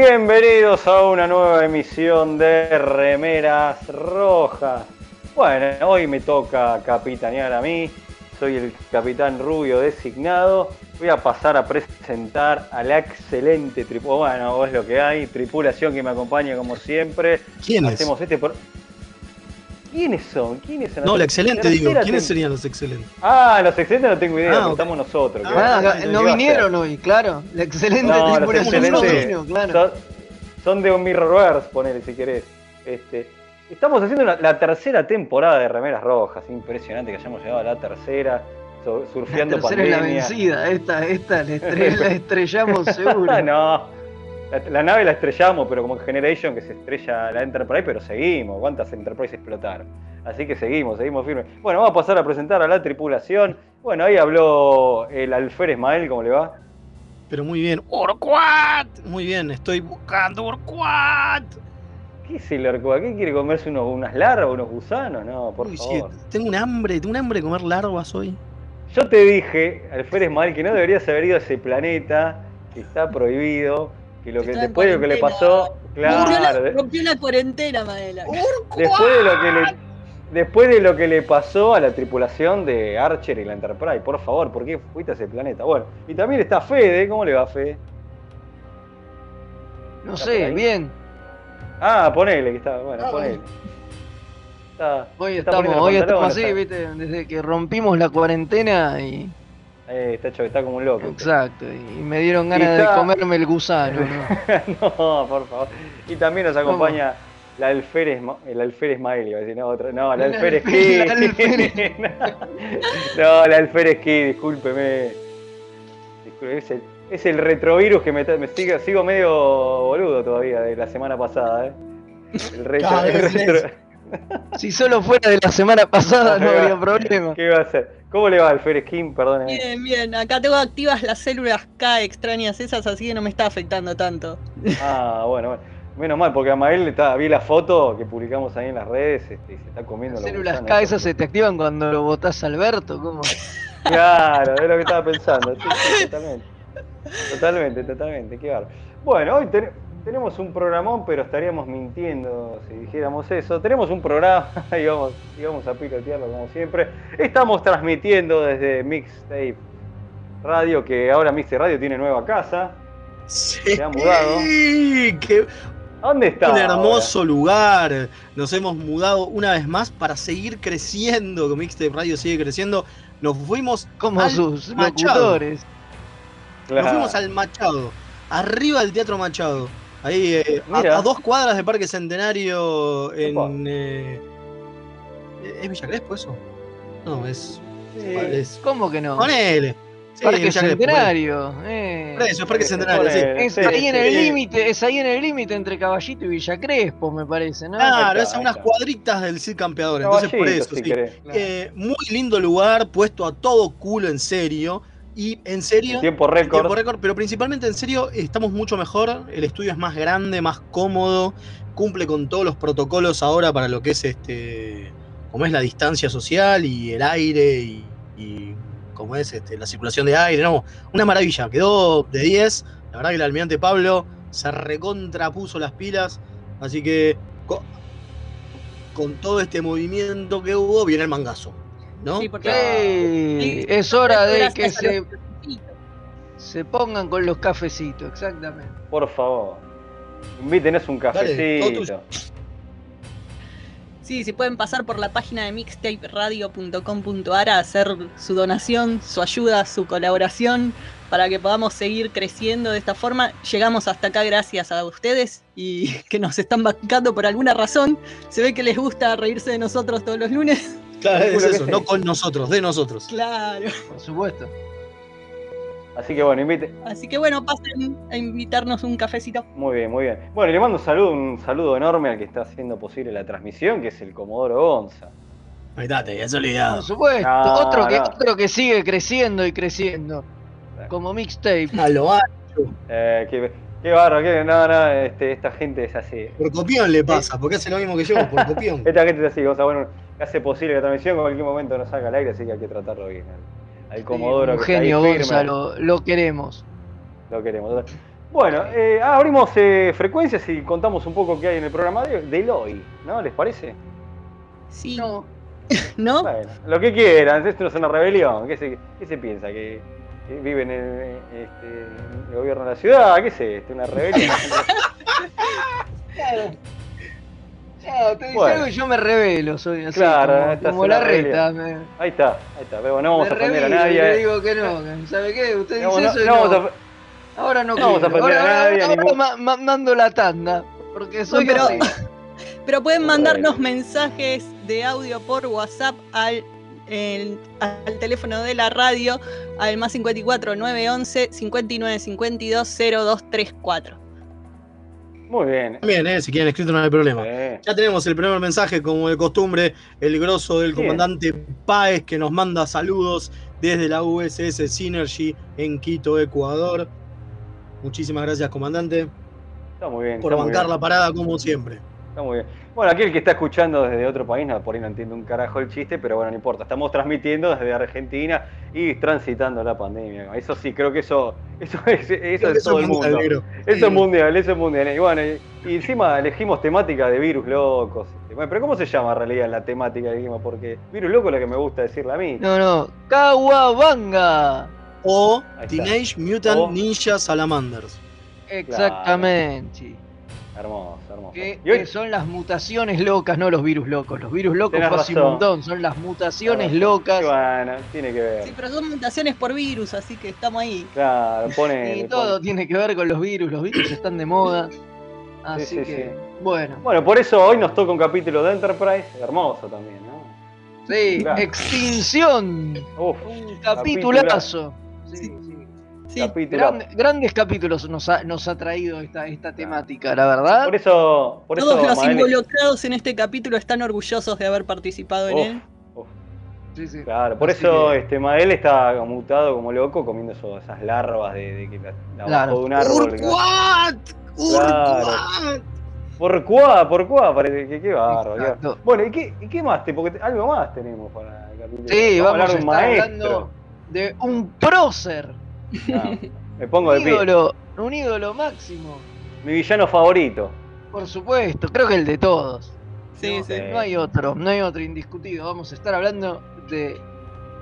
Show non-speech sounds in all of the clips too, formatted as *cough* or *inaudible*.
Bienvenidos a una nueva emisión de Remeras Rojas. Bueno, hoy me toca capitanear a mí. Soy el capitán rubio designado. Voy a pasar a presentar a la excelente tripulación. Bueno, es lo que hay. Tripulación que me acompaña como siempre. ¿Quiénes? Hacemos este por- ¿Quiénes son? ¿Quiénes son? No, la excelente, digo. ¿Quiénes serían los excelentes? Ah, los excelentes no tengo idea, Ah, estamos nosotros. Ah, ¿qué va- Ah, no vinieron hoy, claro. La excelente No, los excelentes claro. son, son de un Mirrorverse, ponele si querés. Este, estamos haciendo la, la tercera temporada de Remeras Rojas. Impresionante que hayamos llegado a la tercera, so- La surfeando tercera es la vencida, esta, esta la, estre- la estrellamos *laughs* seguro. Ah, no. La, la nave la estrellamos, pero como en Generation que se estrella la Enterprise, pero seguimos. ¿Cuántas Enterprise explotaron? Así que seguimos, seguimos firmes. Bueno, vamos a pasar a presentar a la tripulación. Bueno, ahí habló el Alfer Ismael, ¿cómo le va? Pero muy bien. ¡Orquat! Muy bien, estoy buscando Orquat. ¿Qué es el Orcoa? ¿Qué quiere comerse unos, unas larvas, unos gusanos? No, por Uy, sí, favor. tengo un hambre, tengo un hambre de comer larvas hoy. Yo te dije, Alfer Ismael, que no deberías haber ido a ese planeta, que está prohibido, que lo que Está después de lo que le pasó, Rompió la, claro, rompió la cuarentena, Maela. después de lo que le después de lo que le pasó a la tripulación de Archer y la Enterprise, por favor, ¿por qué fuiste a ese planeta? Bueno, y también está Fede, ¿cómo le va Fede? No ¿Está por sé, bien. Ah, ponele que está, bueno, Ah, ponele. Está- Hoy está estamos, hoy estamos así, está- viste, desde que rompimos la cuarentena y. Eh, está hecho, está como un loco. Exacto, y me dieron ganas está- de comerme el gusano. ¿no? *laughs* no, por favor. Y también nos acompaña la alférez, el alférez Ismael, iba a decir, no, otra, *laughs* *laughs* no, la alférez alférez. no, la alférez Kid, discúlpeme. Es el, es el retrovirus que me, me sigo, sigo medio boludo todavía de la semana pasada, ¿eh? El retro, Cada el vez retro- Si solo fuera de la semana pasada no habría problema. ¿Qué va a hacer? ¿Cómo le va alférez Kim? Perdóneme. Bien, bien. Acá tengo activas las células K extrañas esas, así que no me está afectando tanto. Ah, bueno, bueno. Menos mal, porque a Mael está, vi la foto que publicamos ahí en las redes este, y se está comiendo Las células. K esas se te activan cuando lo votás a Alberto, ¿cómo? *laughs* Claro, es lo que estaba pensando. Sí, sí, totalmente. Totalmente, totalmente. Qué bárbaro. Bueno, hoy ten- tenemos un programón, pero estaríamos mintiendo si dijéramos eso. Tenemos un programa *laughs* y vamos, y vamos a pilotearlo como siempre. Estamos transmitiendo desde Mixtape Radio, que ahora Mixtape Radio tiene nueva casa. Se ha mudado. ¡Qué ¿A ¿Dónde está? un ahora? hermoso lugar! Nos hemos mudado una vez más para seguir creciendo. Que Mixtape Radio sigue creciendo. Nos fuimos Como al sus Machado. locutores. Claro. Nos fuimos al Machado, arriba del Teatro Machado. Ahí, eh, a- dos cuadras de Parque Centenario en. eh, ¿Es Villa Crespo eso? No, es. Es ¿Cómo que no? ponele. Sí, Parque Centenario. eh. Por eso, es Parque Se Centenario, sí. Es sí, ahí en el sí. límite, es ahí en el límite entre Caballito y Villa Crespo, me parece, ¿no? Claro, es a unas cuadritas del Cid Campeador. Entonces, por eso, si sí. querés. Eh, muy lindo lugar, puesto a todo culo en serio. Y en serio, Tiempo récord. tiempo récord, pero principalmente en serio, estamos mucho mejor. El estudio es más grande, más cómodo, cumple con todos los protocolos ahora para lo que es este, como es la distancia social y el aire y, y como es este, la circulación de aire. No, una maravilla, quedó de 10. La verdad que el almirante Pablo se recontrapuso las pilas, así que co- con, todo este movimiento que hubo, viene el mangazo. ¿No? Sí, porque Sí, es hora de que se, se pongan con los cafecitos, exactamente. Por favor. Invítenos un cafecito. Sí, si pueden pasar por la página de mixtaperadio.com.ar a hacer su donación, su ayuda, su colaboración, para que podamos seguir creciendo de esta forma. Llegamos hasta acá gracias a ustedes y *laughs* que nos están bancando por alguna razón. Se ve que les gusta reírse de nosotros todos los lunes. Claro, es que eso, no con nosotros, de nosotros. Claro. Por supuesto. Así que bueno, invite. Así que bueno, pasen a invitarnos un cafecito. Muy bien, muy bien. Bueno, y le mando un saludo, un saludo enorme al que está haciendo posible la transmisión, que es el Comodoro Gonza. Ahí está, te habías Por olvidado. supuesto. No, otro, que, otro que sigue creciendo y creciendo. Como mixtape. A lo ancho. Eh, qué, qué barro, qué, no, no, este, esta gente es así. Por copión le pasa, porque hace lo mismo que yo, por copión. *laughs* Esta gente es así, o sea, bueno, hace posible la transmisión, en cualquier momento nos saca al aire, así que hay que tratarlo bien. Al, al Comodoro un que está ahí genio Gonzalo, lo queremos. Lo queremos. Bueno, eh, abrimos eh, frecuencias y contamos un poco qué hay en el programa de, del hoy, ¿no? ¿Les parece? Sí. No, *laughs* ¿No? Bueno, lo que quieran, esto no es una rebelión. ¿Qué se, qué se piensa? ¿Que, que viven en, este, en el gobierno de la ciudad? ¿Qué es esto? ¿Una rebelión? *laughs* Claro, te dice Bueno. algo y yo me revelo, soy así, Claro, como, la reta. Me, ahí está, ahí está. Pero no vamos me a ofender a nadie. le digo que no, ¿sabe qué? Usted No, dice no- eso y no vamos a- Ahora no, no vamos a ofender a ahora, nadie, ahora ningún- ma- ma- mando la tanda, porque soy pero- así. *laughs* Pero pueden mandarnos mensajes de audio por WhatsApp al, el- al teléfono de la radio al más 54 911 59 52 0234. Muy bien. También, eh, si quieren escrito no hay problema. Ya tenemos el primer mensaje, como de costumbre, el grosso del Bien. comandante Páez, que nos manda saludos desde la USS Synergy en Quito, Ecuador. Muchísimas gracias, comandante, está muy bien. por está muy bancar bien, la parada como siempre. Está muy bien. Bueno, aquel que está escuchando desde otro país, no, por ahí no entiende un carajo el chiste, pero bueno, no importa. Estamos transmitiendo desde Argentina y transitando la pandemia. Eso sí, creo que eso, eso es, eso es todo el mundial, mundo. negro. Eso es mundial, eso es mundial. Y bueno, y, y encima elegimos temática de virus locos. Bueno, pero ¿cómo se llama en realidad la temática que dijimos? Porque virus loco es lo que me gusta decirle a mí. No, no, Kawabanga. O. Teenage Mutant O- Ninja Salamanders. Exactamente. Hermoso, hermoso. Que, Y hoy- que son las mutaciones locas, no los virus locos. Los virus locos fue hace un montón, son las mutaciones Tenés locas. Bueno, tiene que ver. Sí, pero son mutaciones por virus, así que estamos ahí. Claro, pone. Y todo tiene que ver con los virus, los virus están de moda. Así sí, que, sí. bueno, Bueno, por eso hoy nos toca un capítulo de Enterprise, hermoso también, ¿no? sí, Claro. extinción, Uf, un capitulazo. Sí, sí. Sí. capítulo. Gran- grandes capítulos nos ha, nos ha traído esta, esta temática, la verdad. Por eso, por Todos eso los involucrados en este capítulo están orgullosos de haber participado en Uf, él. uf, Sí, sí. claro, por Así eso que- este Mael está mutado como loco comiendo eso- esas larvas de, de que la, la Claro. bajó de un árbol. ¡Urquat! Por cuá, por cuá, parece que qué bárbaro. qué Exacto. bárbaro. Bueno, ¿y qué, y qué más? te- Porque te- algo más tenemos para el capítulo. Sí, vamos, hablar a estar hablando de un prócer, Me pongo de un pie. ídolo, un ídolo máximo. Mi villano favorito. Por supuesto, creo que el de todos. Sí, no, sí. no hay otro, no hay otro indiscutido. Vamos a estar hablando de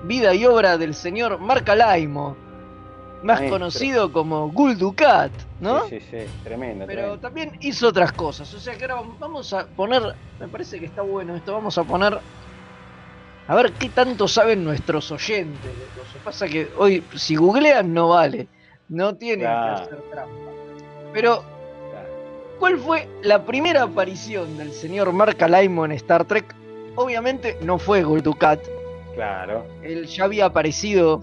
vida y obra del señor Mark Alaimo, más Maestro. conocido como Gul Dukat, ¿no? Sí, sí, sí, tremendo. Pero tremendo. también hizo otras cosas. O sea que ahora vamos a poner, me parece que está bueno esto, vamos a poner, a ver qué tanto saben nuestros oyentes de cosas. Pasa que hoy, si googlean, no vale. No tienen Claro. que hacer trampa. Pero. ¿cuál fue la primera aparición del señor Mark Alaimo en Star Trek? Obviamente no fue Gul Dukat. Claro. Él ya había aparecido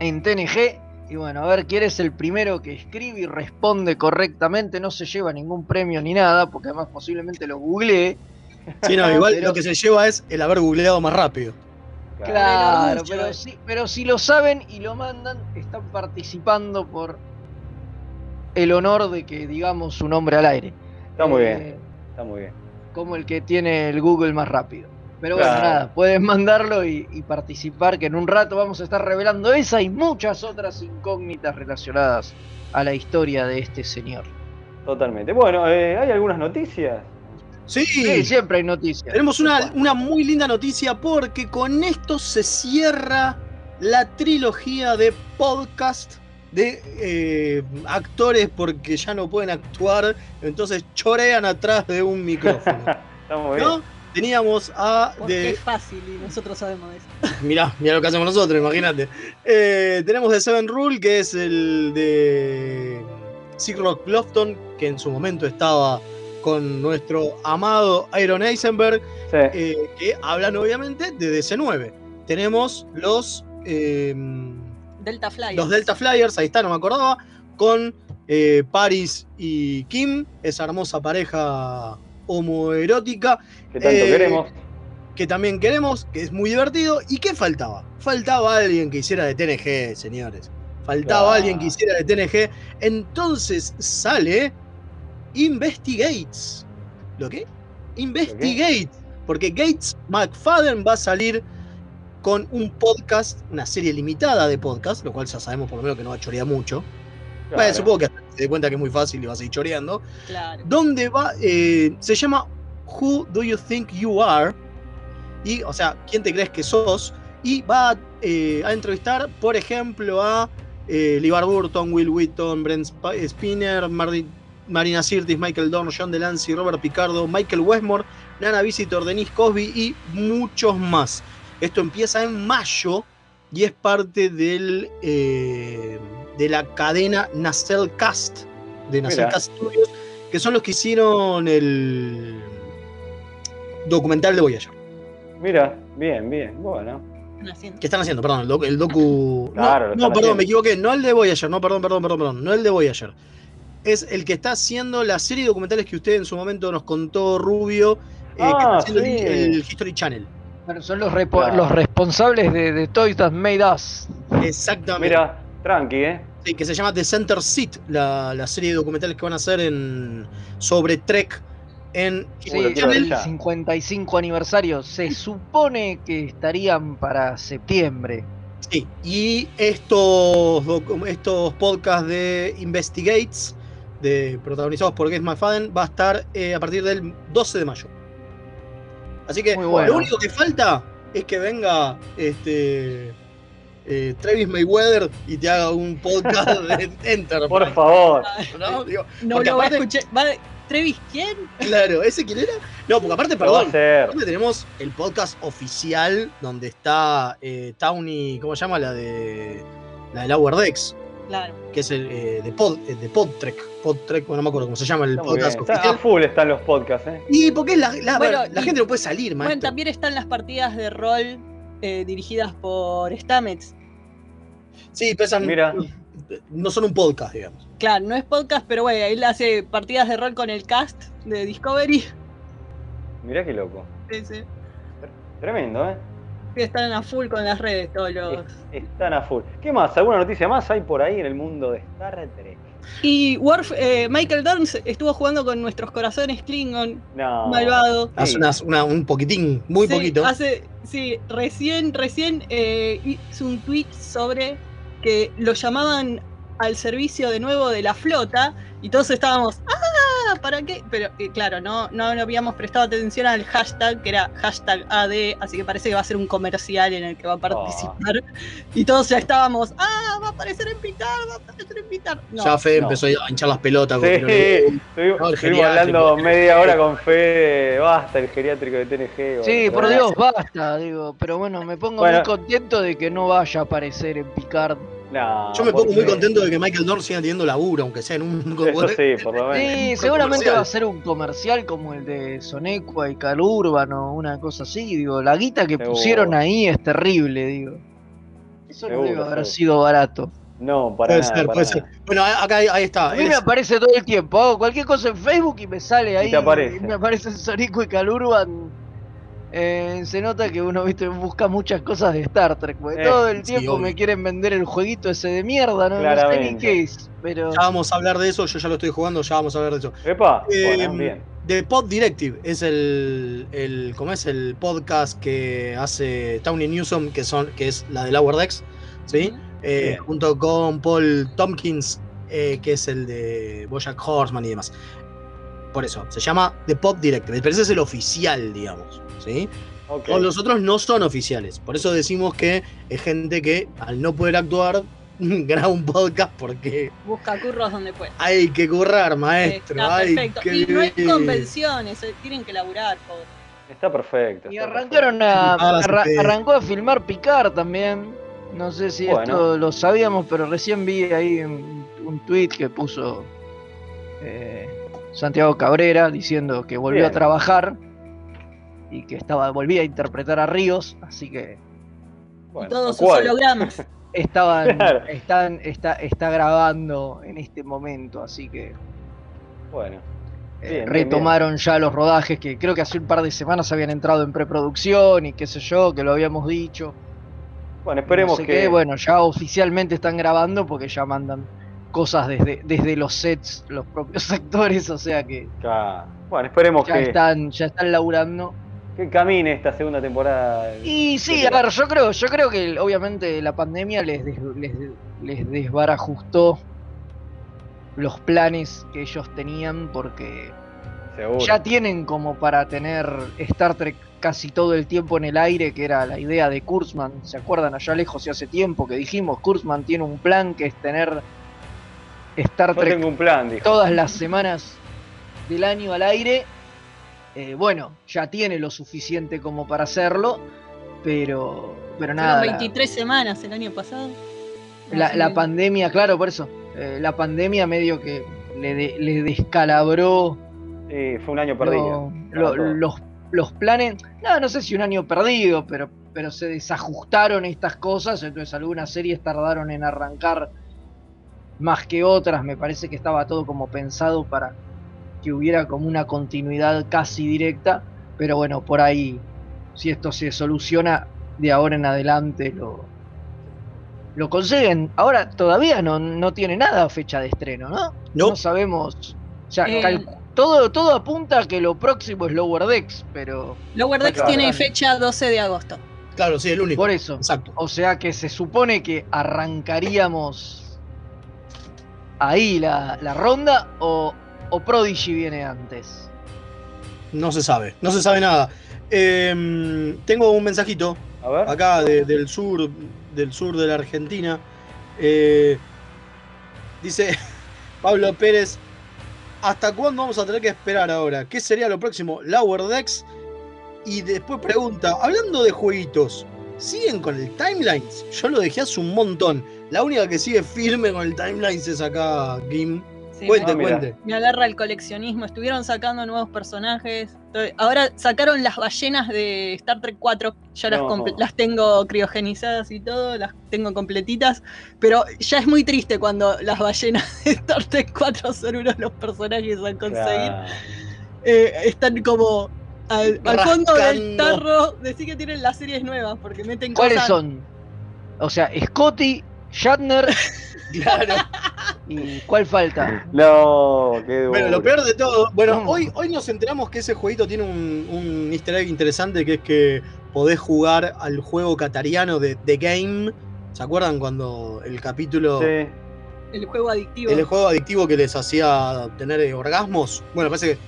en TNG. Y bueno, a ver quién es el primero que escribe y responde correctamente. No se lleva ningún premio ni nada, porque además posiblemente lo googleé. Sí, no, *laughs* igual Pero- lo que se lleva es el haber googleado más rápido. Claro, pero, eh. sí, pero si lo saben y lo mandan, están participando por el honor de que digamos su nombre al aire. Está muy Eh, bien, está muy bien. Como el que tiene el Google más rápido. Pero bueno, Claro. nada, pueden mandarlo y, y participar, que en un rato vamos a estar revelando esa y muchas otras incógnitas relacionadas a la historia de este señor. Totalmente. Bueno, eh, ¿hay algunas noticias? Sí, Sí, siempre hay noticias. tenemos una, una muy linda noticia porque con esto se cierra la trilogía de podcast de eh, actores porque ya no pueden actuar, entonces chorean atrás de un micrófono. *laughs* Está muy bien. ¿No? Teníamos a Porque de es fácil y nosotros sabemos de eso. *laughs* Mirá, mirá lo que hacemos nosotros, imagínate. Eh, tenemos The Seven Rule, que es el de Sig Rock Lofton, que en su momento estaba con nuestro amado Iron Eisenberg, Sí. eh, que hablan obviamente de DC9. Tenemos los, eh, Delta Flyers. los Delta Flyers, ahí está, no me acordaba, con eh, Paris y Kim, esa hermosa pareja homoerótica que tanto eh, queremos. que también queremos, que es muy divertido. ¿Y qué faltaba? Faltaba alguien que hiciera de TNG, señores. Faltaba alguien que hiciera de TNG. Entonces sale Investigates. ¿Lo qué? Investigate. Porque Gates McFadden va a salir con un podcast, una serie limitada de podcast, lo cual ya sabemos por lo menos que no va a chorear mucho. Claro. Bueno, supongo que se dé cuenta que es muy fácil y va a seguir choreando Claro. donde va, eh, se llama Who Do You Think You Are? Y, o sea, ¿quién te crees que sos? Y va eh, a entrevistar, por ejemplo, a eh, LeVar Burton, Will Wheaton, Brent Sp- Spinner, Mardi- Marina Sirtis, Michael Dorn, John Delancey, Robert Picardo, Michael Westmore, Nana Visitor, Denise Cosby y muchos más. Esto empieza en mayo y es parte del, eh, de la cadena Nacelle Cast, de Nacelle. Cast Studios, que son los que hicieron el documental de Voyager. Mira, bien, bien. Bueno. ¿Qué están haciendo? Perdón, el, docu- el docu. Claro, lo no, perdón, haciendo. me equivoqué. No el de Voyager, no, perdón, perdón, perdón, perdón. No el de Voyager. Es el que está haciendo la serie de documentales que usted en su momento nos contó Rubio, eh, que Ah, está haciendo el- sí. el, History Channel. Bueno, son los, repo- Claro. los responsables de, de Toys That Made Us. Exactamente. Mira, tranqui, ¿eh? Sí, que se llama The Center Seat, la, la serie de documentales que van a hacer en, sobre Trek en Sí, el ya. 55 aniversario. Se supone que estarían para septiembre. Sí, y estos, estos podcasts de Investigates, de, protagonizados por Gates McFadden, va a estar eh, a partir del 12 de mayo. Así que bueno. lo único que falta es que venga este eh, Travis Mayweather y te haga un podcast de *laughs* Enterprise. Por favor. ¿no? Digo, No va a escuchar. Va- ¿Trevis quién? Claro, ¿ese quién era? No, porque aparte, perdón, aparte tenemos el podcast oficial donde está eh, Tawny, ¿cómo se llama? La de la de Lower Decks. Claro. que es el eh, de, Pod, eh, de Podtrek. Podtrek, bueno, no me acuerdo cómo se llama el podcast. Está- a full están los podcasts, ¿eh? Y porque es la, la, Bueno, la y- gente no puede salir, Bueno, maestro. también están las partidas de rol eh, dirigidas por Stamets. Sí, pesan. Mira. No son un podcast, digamos. Claro, no es podcast, pero bueno, él hace partidas de rol con el cast de Discovery. Mirá qué loco. Sí, sí. Tremendo, ¿eh? Están a full con las redes todos los. Es- Están a full. ¿Qué más? ¿Alguna noticia más hay por ahí en el mundo de Star Trek? Y Worf, eh, Michael Dorns estuvo jugando con nuestros corazones Klingon, No. malvado. Hace Sí. unas- una- un poquitín, muy Sí, poquito. Hace, sí, recién, recién eh, hizo un tweet sobre que lo llamaban al servicio de nuevo de la flota y todos estábamos, ¡ah! ¿Para qué? Pero eh, claro, no, no habíamos prestado atención al hashtag, que era hashtag AD, así que parece que va a ser un comercial en el que va a participar. Y todos ya estábamos, ¡ah! Va a aparecer en Picard, va a aparecer en Picard. No, ya Fede no. empezó a hinchar las pelotas. Sí, con no el estuvimos hablando media hora con Fede. Basta el geriátrico de TNG. Sí, por Dios, basta, digo. Pero bueno, me pongo Bueno. muy contento de que no vaya a aparecer en Picard. No, Yo me pongo muy contento de que Michael Dorn siga teniendo laburo, aunque sea en un. *laughs* Eso sí, por lo menos. Sí, un seguramente comercial. va a ser un comercial como el de Sonecua y Calurban o una cosa así. Digo, la guita que Seguro. pusieron ahí es terrible, digo. Eso no debe haber seguro. sido barato. No, para Puede nada. ser, para puede nada. ser. Bueno, acá ahí, ahí está. A mí me aparece todo el tiempo. Hago cualquier cosa en Facebook y me sale ahí. te aparece. Me aparece Sonico y Calurban. Eh, se nota que uno viste busca muchas cosas de Star Trek. Porque Eh, todo el tiempo me quieren vender el jueguito ese de mierda. No, no sé ni qué es. Pero. Ya vamos a hablar de eso, yo ya lo estoy jugando, ya vamos a hablar de eso. Epa, Eh, bueno, bien. The Pod Directive es el, el ¿cómo es el podcast que hace Tony Newsom, que son que es la de Lower Decks, ¿sí? Eh, junto con Paul Tompkins, eh, que es el de Bojack Horseman y demás. Por eso, se llama The Pod Directive, pero ese es el oficial, digamos, Todos los otros no son oficiales, por eso decimos que es gente que al no poder actuar *laughs* graba un podcast porque Busca curros donde pueda. hay que currar, maestro. Está hay perfecto. que Y no hay convenciones, eh, tienen que laburar, pobre. Está perfecto. Y arrancaron a. Ah, arra- arrancó a filmar Picard también. No sé si Bueno. esto lo sabíamos, pero recién vi ahí un, un tweet que puso eh, Santiago Cabrera diciendo que volvió Bien. a trabajar y que estaba volvía a interpretar a Ríos, así que Bueno, Todos ¿a sus hologramas. *laughs* estaban, Claro. están, está, está grabando en este momento, así que Bueno, eh, Bien, bien, retomaron ya los rodajes que creo que hace un par de semanas habían entrado en preproducción y qué sé yo, que lo habíamos dicho. bueno, esperemos no sé que. qué, bueno, ya oficialmente están grabando porque ya mandan cosas desde, desde los sets, los propios *laughs* actores, o sea que Claro. Bueno, esperemos ya que, están, ya están laburando. Que camine esta segunda temporada. Y sí, ¿Qué a ver, yo creo, yo creo que obviamente la pandemia les, des- les, les desbarajustó los planes que ellos tenían porque Seguro. ya tienen como para tener Star Trek casi todo el tiempo en el aire, que era la idea de Kurzman. ¿Se acuerdan allá lejos y hace tiempo que dijimos, Kurzman tiene un plan que es tener Star Yo Trek tengo un plan, dijo. todas las semanas del año al aire? Eh, bueno, ya tiene lo suficiente como para hacerlo, pero, pero nada. Fueron la- 23 semanas el año pasado. la, pandemia, claro, por eso. eh, la pandemia medio que le, de- le descalabró Sí, fue un año perdido. lo- los, los planes. No, no sé si un año perdido, pero, pero se desajustaron estas cosas. Entonces, algunas series tardaron en arrancar más que otras. Me parece que estaba todo como pensado para que hubiera como una continuidad casi directa. Pero bueno, por ahí, si esto se soluciona de ahora en adelante, lo, lo consiguen. Ahora todavía no, no tiene nada fecha de estreno, ¿no? No. No sabemos. O sea, Eh, todo, todo apunta a que lo próximo es Lower Decks, pero Lower Decks Claro. tiene fecha 12 de agosto. Claro, sí, el único. por eso. Exacto. O sea que se supone que arrancaríamos ahí la, la ronda o, o Prodigy viene antes. No se sabe, no se sabe nada. Em, tengo un mensajito A ver. acá de- del sur, del sur de la Argentina. Eh, dice *laughs* Pablo Pérez, ¿hasta cuándo vamos a tener que esperar ahora? ¿Qué sería lo próximo? Lower Decks. Y después pregunta, hablando de jueguitos, ¿siguen con el Timelines? Yo lo dejé hace un montón. La única que sigue firme con el Timelines es acá Kim. Sí, Cuente, mira. cuente. me agarra el coleccionismo. Estuvieron sacando nuevos personajes. Ahora sacaron las ballenas de Star Trek 4. Ya las, No. comple- las tengo criogenizadas y todo, las tengo completitas. Pero ya es muy triste cuando las ballenas de Star Trek 4 son uno de los personajes a conseguir. Claro. Eh, están como al, al fondo del tarro. Decir que tienen las series nuevas porque meten ¿Cuáles cosas. son? O sea, Scotty, Shatner *laughs* *laughs* Claro. Y ¿cuál falta? No, qué duro. Bueno, lo peor de todo, bueno, hoy, hoy nos enteramos que ese jueguito tiene un, un easter egg interesante que es que podés jugar al juego catariano de The Game. ¿Se acuerdan cuando el capítulo, Sí. El juego adictivo. el juego adictivo que les hacía tener eh, orgasmos? Bueno, parece que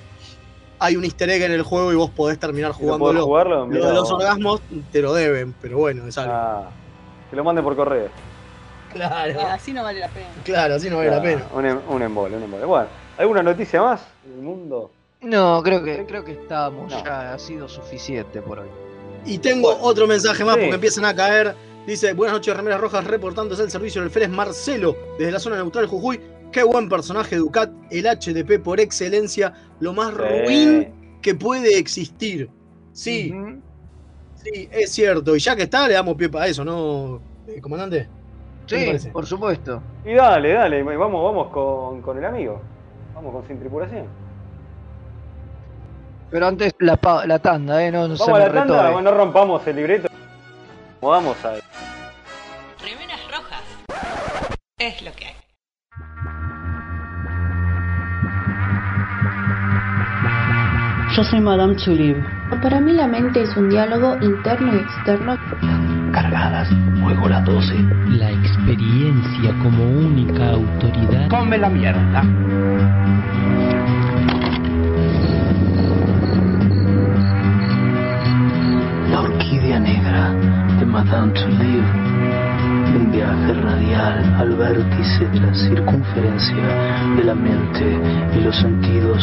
hay un easter egg en el juego y vos podés terminar ¿Y ¿No podés jugándolo. jugarlo? Lo de los orgasmos te lo deben, pero bueno, es algo. Ah, que lo manden por correo. Claro, Ah, así no vale la pena. claro, así no vale la pena. Un, em- un embole, un embole. Bueno, ¿alguna noticia más del mundo? No, creo que creo que estábamos No. ya ha sido suficiente por hoy. Y tengo Bueno, otro mensaje más sí. porque empiezan a caer. Dice, buenas noches, Remeras Rojas, reportándose el servicio del Férez Marcelo, desde la zona neutral Jujuy. Qué buen personaje Ducat, el HDP por excelencia, lo más ruin que puede existir. Sí, sí, es cierto. Y ya que está, le damos pie para eso, ¿no? eh, comandante? ¿Qué le Sí, por supuesto. Y dale, dale, vamos, vamos con, con el amigo. Vamos con sin tripulación. Pero antes la, la tanda, ¿eh? No, no se Vamos a me la tanda, no rompamos el libreto. Vamos a Remeras rojas. Es lo que hay. Yo soy Madame Tulip. Para mí la mente es un diálogo interno y externo. Cargadas, juego las 12. La experiencia como única autoridad. Come la mierda. La orquídea negra de Madame Touleau. Un viaje radial al vértice de la circunferencia de la mente y los sentidos.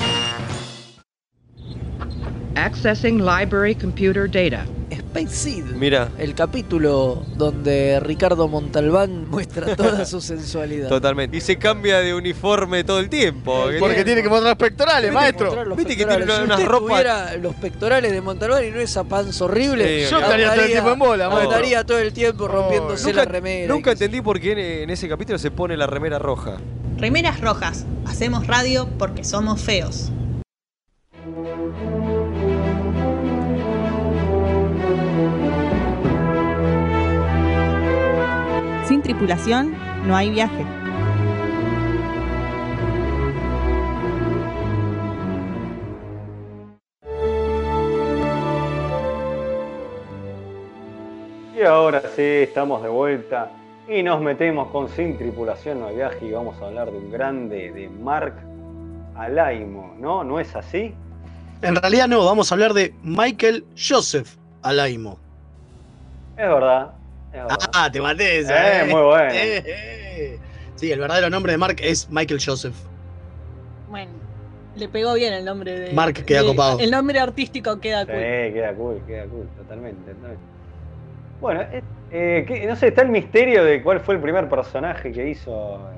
Accessing library computer data. Space Seed. Mira. El capítulo donde Ricardo Montalbán *laughs* muestra toda su sensualidad. Totalmente. Y se cambia de uniforme todo el tiempo. Porque tiene que mostrar los pectorales, Tiene que maestro. los Viste que tiene Si una- usted ropas- tuviera los pectorales de Montalbán y no esa panza horrible, Sí, Yo estaría todo el tiempo en bola, maestro. Andaría todo el tiempo rompiéndose Nunca, la remera. nunca entendí por qué en, en ese capítulo se pone la remera roja. Remeras rojas. Hacemos radio porque somos feos. Sin tripulación no hay viaje. Y ahora sí, estamos de vuelta y nos metemos con Sin Tripulación No hay Viaje y vamos a hablar de un grande de Mark Alaimo, ¿no? ¿No es así? En realidad no, vamos a hablar de Michael Joseph Alaimo. Es verdad. Ah, te maté esa. Eh, muy bueno. Eh, eh. Sí, el verdadero nombre de Mark es Michael Joseph. Bueno, le pegó bien el nombre de. Mark queda de- copado. El nombre artístico queda Sí, cool. queda cool, queda cool, totalmente. totalmente. Bueno, eh, eh, ¿qué- no sé, está el misterio de cuál fue el primer personaje que hizo.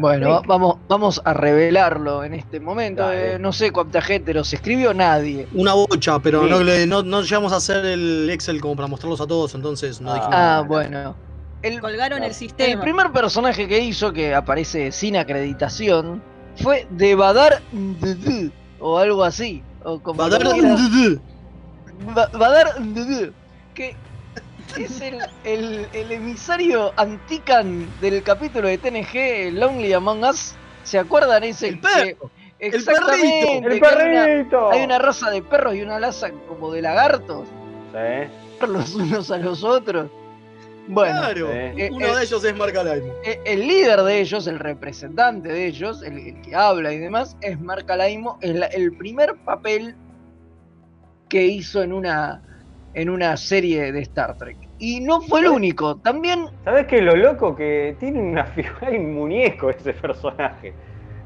Bueno, va- vamos, vamos a revelarlo en este momento. Eh, no sé cuánta gente los escribió, nadie. Una bocha, pero Sí. no, le- no, no llegamos a hacer el Excel como para mostrarlos a todos, entonces no dijimos. Ah, bueno. El, Colgaron el el sistema. primer personaje que hizo, que aparece sin acreditación, fue de Badar o algo así. O como Badar. Ba- Badar que es el, el- el emisario antican del capítulo de TNG Lonely Among Us. ¿Se acuerdan ese? El perro, que- el Exactamente, perrito, el hay una- perrito. Hay una raza de perros y una raza como de lagartos, Sí. los unos a los otros. Bueno, claro, eh, uno eh, de ellos es Mark Alaimo. eh, el líder de ellos, el representante de ellos, el, el que habla y demás, es Mark Alaimo, es la- el primer papel que hizo en una, en una serie de Star Trek. Y no fue el único, también, ¿Sabes qué? Lo loco que tiene una figura, *laughs* hay un muñeco ese personaje.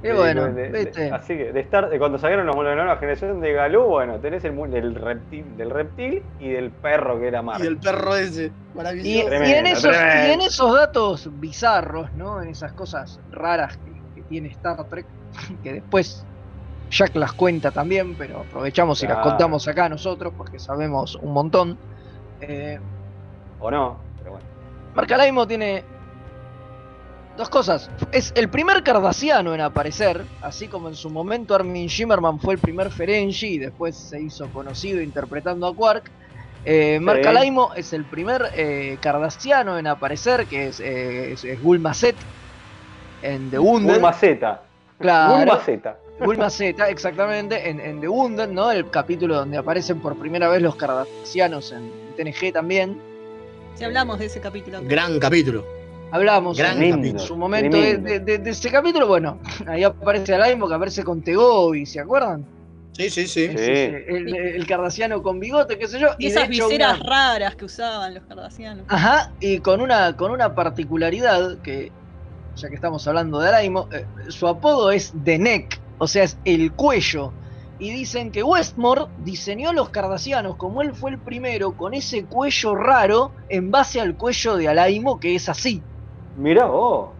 eh, bueno, de- de- viste. así que de Star, de cuando salieron los la nueva generación de Galú, bueno, tenés el del reptil, del reptil y del perro que era Mark. Y el perro ese, Y, maravilloso. y en esos, y tremendo. en esos datos bizarros, ¿no? En esas cosas raras que, que tiene Star Trek, *laughs* que después Jack las cuenta también, pero aprovechamos y las contamos acá nosotros porque sabemos un montón. Eh, O no, pero bueno. Marcalaimo tiene dos cosas. Es el primer cardasiano en aparecer, así como en su momento Armin Shimmerman fue el primer Ferengi y después se hizo conocido interpretando a Quark. Eh, Mark Sí. Alaimo es el primer eh, cardasiano en aparecer, que es, eh, es, es Bulma Set en The Wounded. Bulma Z. Claro. Z. Bulma Z, exactamente, en, en The Wounded, ¿no? El capítulo donde aparecen por primera vez los cardasianos en TNG también. Si hablamos de ese capítulo. Gran capítulo. Hablamos Gran en capítulo. su momento de, tremendo. de- de- de ese capítulo. Bueno, ahí aparece Alaimo que aparece con Tegobi, ¿se acuerdan? Sí, sí, sí. El, el cardasiano con bigote, qué sé yo. Y esas hecho viseras una- raras que usaban los cardasianos. Ajá, y con una, con una particularidad que, ya que estamos hablando de Alaimo, eh, su apodo es The Neck, o sea, es el cuello. Y dicen que Westmore diseñó los cardasianos como él fue el primero, con ese cuello raro, en base al cuello de Alaimo, que es así. Mirá vos.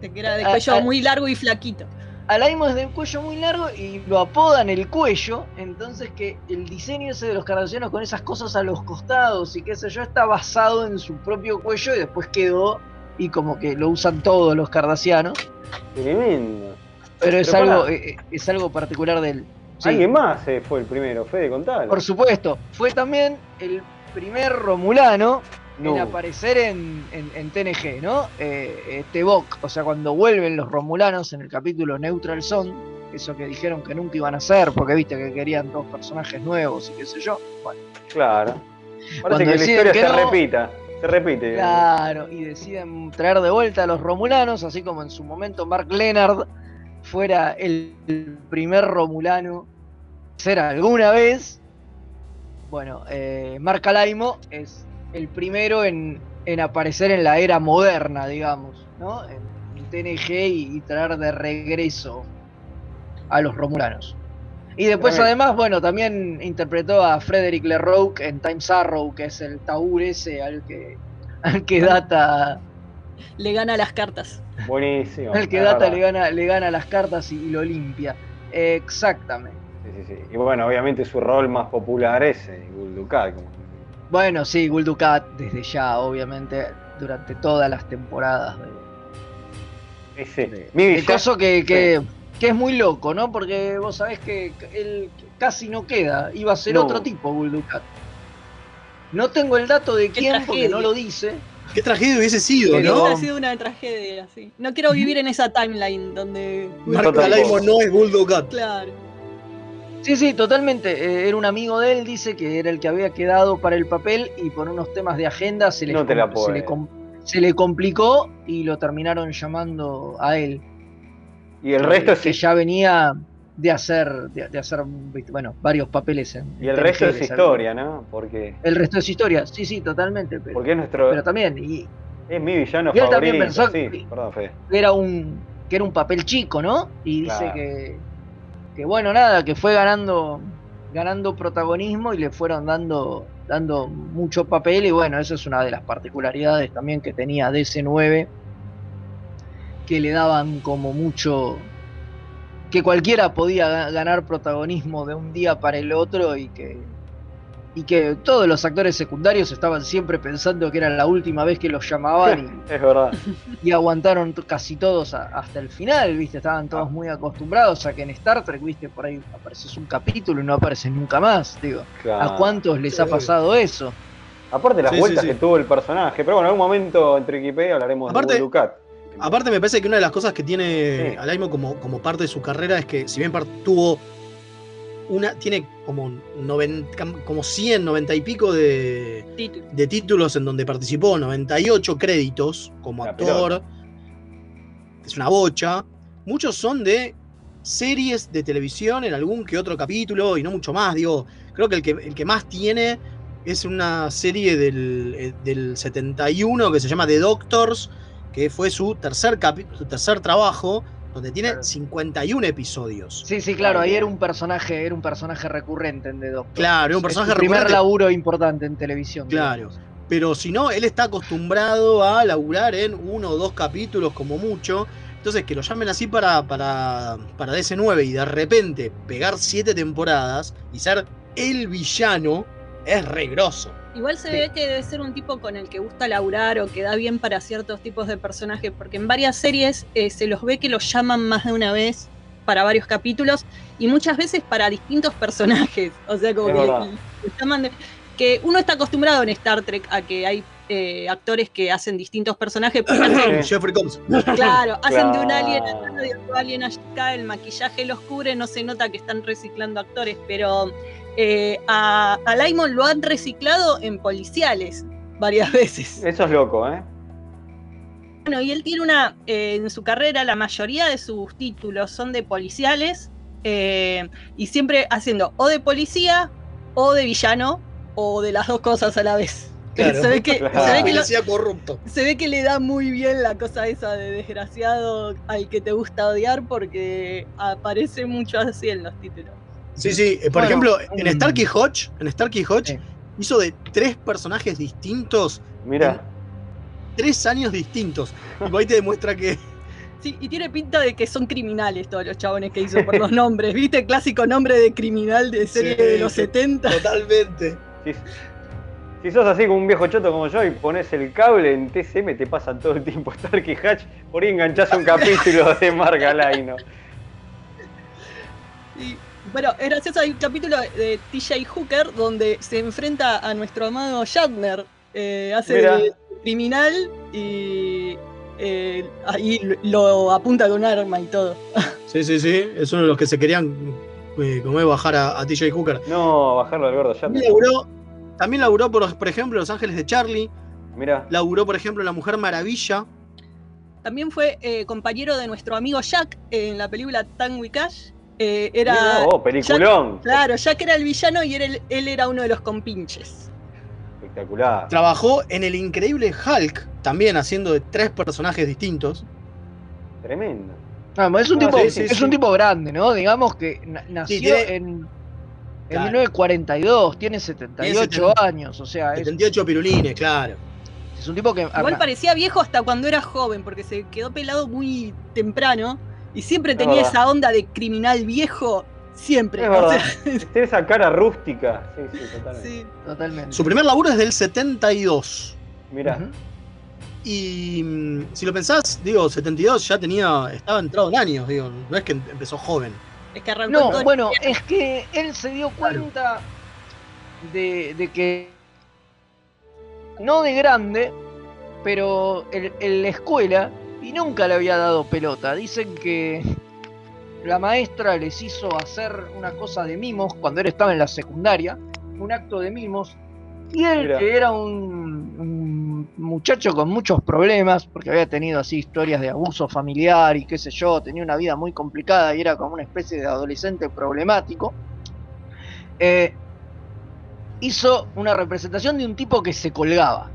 De que era de Ah, cuello ah. muy largo y flaquito. Alaimo es de cuello muy largo y lo apodan el cuello, entonces que el diseño ese de los cardasianos con esas cosas a los costados y qué sé yo está basado en su propio cuello y después quedó y como que lo usan todos los cardasianos, Tremendo. Pero es Pero algo pará. eh, eh, es algo particular del sí, Alguien más eh, fue el primero, Fede, contalo. Por supuesto, fue también el primer romulano No. en aparecer en, en- en TNG, ¿no? Eh, eh, Tevok, o sea, cuando vuelven los romulanos en el capítulo Neutral Zone, eso que dijeron que nunca iban a hacer, porque viste que querían dos personajes nuevos y qué sé yo. Bueno, Claro. Parece Cuando que la historia que se no- repita. Se repite. claro, y deciden traer de vuelta a los romulanos, así como en su momento Mark Leonard fuera el, primer romulano ser alguna vez. Bueno, eh, Mark Alaimo es el primero en, en aparecer en la era moderna, digamos, ¿no? En, en TNG y, y traer de regreso a los romulanos. Y después además, bueno, también interpretó a Frederick LeRoux en Times Arrow, que es el Taur ese al que, al que Data, Le gana las cartas. Buenísimo. al que es Data le gana, le gana las cartas y, y lo limpia. Exactamente. Sí, sí, sí. Y bueno, obviamente su rol más popular es eh, Bueno, sí, Gul Dukat desde ya, obviamente, durante todas las temporadas de, Ese. Mi de villano- coso que, que, que es muy loco, ¿no? Porque vos sabés que él casi no queda, iba a ser No. otro tipo Gul Dukat. No tengo el dato de quién porque no lo dice. Qué tragedia hubiese sido, Pero- ¿no? Ha sido una tragedia, sí. No quiero vivir en esa timeline donde. Alaimo no es Bulldogat. Claro. Sí, sí, totalmente. Eh, era un amigo de él, dice que era el que había quedado para el papel y por unos temas de agenda se le, No te la se le, puedo. com- se le complicó y lo terminaron llamando a él. Y el resto que es ya venía de hacer, de, de hacer bueno, varios papeles en Y el resto es historia, ¿no? Porque, El resto es historia, sí, sí, totalmente. Pero, porque es nuestro. pero también, y es mi villano y él también favorito. pensó sí, que- perdón, Fede. era un que era un papel chico, ¿no? Y dice Claro. que, que bueno, nada, que fue ganando ganando protagonismo y le fueron dando dando mucho papel y bueno, esa es una de las particularidades también que tenía DC9 que le daban como mucho que cualquiera podía ga- ganar protagonismo de un día para el otro y que y que todos los actores secundarios estaban siempre pensando que era la última vez que los llamaban y *laughs* Es verdad. y aguantaron casi todos a- hasta el final, ¿viste? Estaban Ah. todos muy acostumbrados a que en Star Trek, ¿viste? Por ahí apareces un capítulo y no apareces nunca más, digo. Claro. ¿A cuántos les ha Sí. pasado eso? Aparte las Sí, vueltas sí. que tuvo el personaje. Pero bueno, en algún momento entre Wikipedia hablaremos Aparte- de Gul Dukat. Aparte me parece que una de las cosas que tiene Sí. Alaimo como, como parte de su carrera es que si bien tuvo una, tiene como, 90, como 100, 90 y pico de, Título. de títulos en donde participó, 98 créditos como actor, es una bocha, muchos son de series de televisión en algún que otro capítulo y no mucho más, digo, creo que el que, el que más tiene es una serie del, eh, del 71 que se llama The Doctors, que fue su tercer, su tercer trabajo, donde tiene 51 episodios. Sí, sí, claro, ahí era un personaje, era un personaje recurrente en The Doctor. Claro, era un Es personaje primer recurrente. laburo importante en televisión. Claro. Pero si no, él está acostumbrado a laburar en uno o dos capítulos como mucho. Entonces, que lo llamen así para, para, para DC9 y de repente pegar siete temporadas y ser el villano es re grosso. Igual se ve que debe ser un tipo con el que gusta laburar o que da bien para ciertos tipos de personajes, porque en varias series eh, se los ve que los llaman más de una vez para varios capítulos y muchas veces para distintos personajes. O sea, como Es que, llaman de- que uno está acostumbrado en Star Trek a que hay eh, actores que hacen distintos personajes. hacen- *coughs* Jeffrey Combs. Claro, hacen de un alien de otro alien acá, el maquillaje los cubre, no se nota que están reciclando actores, pero eh, a, a Laimon lo han reciclado en policiales varias veces. Eso es loco, ¿eh? Bueno, y él tiene una, eh, en su carrera, la mayoría de sus títulos son de policiales, eh, y siempre haciendo o de policía, o de villano, o de las dos cosas a la vez. Claro. Se ve que, Claro. se ve que lo- se ve que le da muy bien la cosa esa de desgraciado al que te gusta odiar porque aparece mucho así en los títulos. Sí, sí. eh, Por Bueno, ejemplo, en. Starkey Hodge, en Starkey Hodge, Sí. hizo de tres personajes distintos, Mira, tres años distintos. Y ahí te demuestra que. Sí, y tiene pinta de que son criminales todos los chabones que hizo por los nombres. ¿Viste? El clásico nombre de criminal de serie Sí, de los sí. 70. Totalmente. si, si sos así como un viejo choto como yo y pones el cable en TCM, te pasan todo el tiempo Stark y Hatch, por ahí enganchás un capítulo de Marga Laino. Y, bueno, es gracioso, hay un capítulo de TJ Hooker donde se enfrenta a nuestro amado Shatner. eh, hace Mira. de criminal y eh, ahí lo apunta con un arma y todo. *laughs* Sí, sí, sí. Es uno de los que se querían eh, como es, bajar a, a TJ Hooker. No, bajarlo al gordo laburó, también laburó por, por ejemplo, Los Ángeles de Charlie. Mira, Laburó, por ejemplo, La Mujer Maravilla. También fue eh, compañero de nuestro amigo Jack en la película Tango y Cash. Eh, era. mira, oh, peliculón. Claro, Jack era el villano y era el- él era uno de los compinches. Espectacular. Trabajó en el increíble Hulk, también haciendo de tres personajes distintos. Tremendo. No, es un, Ah, tipo, sí, sí, es sí. un tipo grande, ¿no? Digamos que na- nació tiene- en, en Claro. 1942, tiene 78 Tiene años, o sea, es, 78 pirulines, claro. es un tipo que... Igual parecía viejo hasta cuando era joven, porque se quedó pelado muy temprano y siempre Es tenía esa onda de criminal viejo, siempre. Es o sea, *laughs* Tiene esa cara rústica. Sí, sí, totalmente. sí. Totalmente. Su primer laburo es del 72. Mira, Ujú. Y mm, si lo pensás, digo, 72 ya tenía, estaba entrado en años, digo, no es que em- empezó joven. Es que arrancó No, todo- bueno, es que él se dio cuenta de, de que no de grande, pero en, en la escuela y nunca le había dado pelota. Dicen que la maestra les hizo hacer una cosa de mimos cuando él estaba en la secundaria, un acto de mimos, él Mira. que era un, muchacho con muchos problemas, porque había tenido así historias de abuso familiar y qué sé yo, tenía una vida muy complicada y era como una especie de adolescente problemático, eh, hizo una representación de un tipo que se colgaba.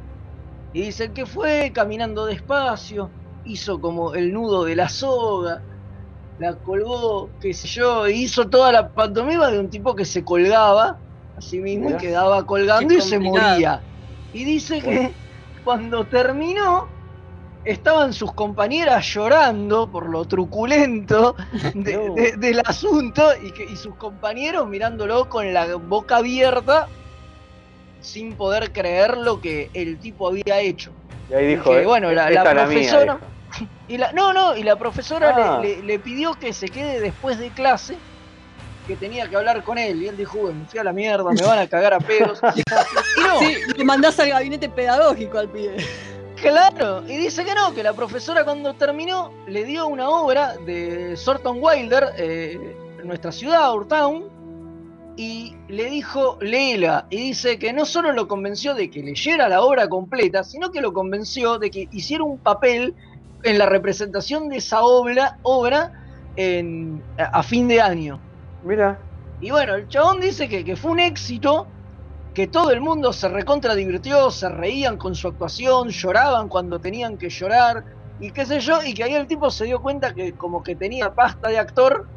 Y dicen que fue caminando despacio, hizo como el nudo de la soga, la colgó, qué sé yo, y hizo toda la pantomima de un tipo que se colgaba, así mismo, y quedaba colgando Qué y se moría. Y dice que cuando terminó, estaban sus compañeras llorando por lo truculento *laughs* de- No. de- del asunto y, que, y sus compañeros mirándolo con la boca abierta sin poder creer lo que el tipo había hecho. y ahí dijo, que, eh, bueno, la- esta la es la mía, profesora-. *laughs* Y la, no, no, y la profesora Ah. le, le- le pidió que se quede después de clase, que tenía que hablar con él. Y él dijo, me fui a la mierda, me van a cagar a pedos. *laughs* y no, Sí, le mandás al gabinete pedagógico al pibe. Claro, y dice que no, que la profesora cuando terminó le dio una obra de Sorton Wilder eh, en nuestra ciudad, Urtown, y le dijo, léela, y dice que no solo lo convenció de que leyera la obra completa, sino que lo convenció de que hiciera un papel en la representación de esa obra, obra en, a fin de año. Mira, Y bueno, el chabón dice que, fue un éxito, que todo el mundo se recontra divirtió, se reían con su actuación, lloraban cuando tenían que llorar, y qué sé yo, y que ahí el tipo se dio cuenta que como que tenía pasta de actor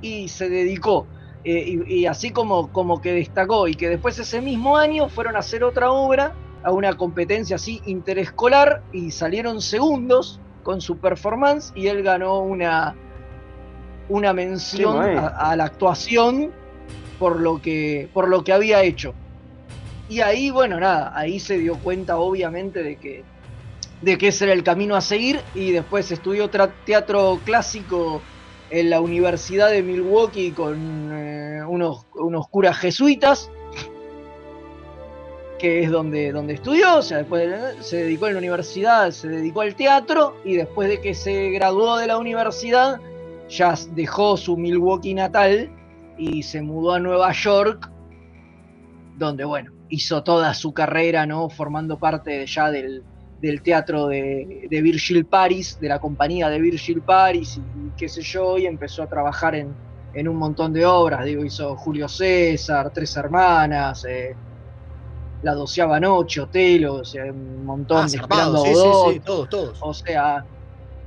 y se dedicó. Eh, y, y así como, como que destacó, y que después ese mismo año fueron a hacer otra obra, a una competencia así interescolar, y salieron segundos, con su performance y él ganó una, una mención a, a la actuación por lo, que, por lo que había hecho. Y ahí, bueno, nada, ahí se dio cuenta obviamente de que, de que ese era el camino a seguir y después estudió teatro clásico en la Universidad de Milwaukee con eh, unos, unos curas jesuitas, que es donde, donde estudió, o sea, después de- se dedicó en la universidad, se dedicó al teatro y después de que se graduó de la universidad, ya dejó su Milwaukee natal y se mudó a Nueva York, donde, bueno, hizo toda su carrera, ¿no? Formando parte ya del, del teatro de, de Virgil Paris, de la compañía de Virgil Paris y, y qué sé yo, y empezó a trabajar en, en un montón de obras, digo, hizo Julio César, Tres Hermanas, eh, La doceava noche, Otelo, o sea, un montón Ah, de Esperando sí, a sí, Godot, sí, todos, todos. o sea,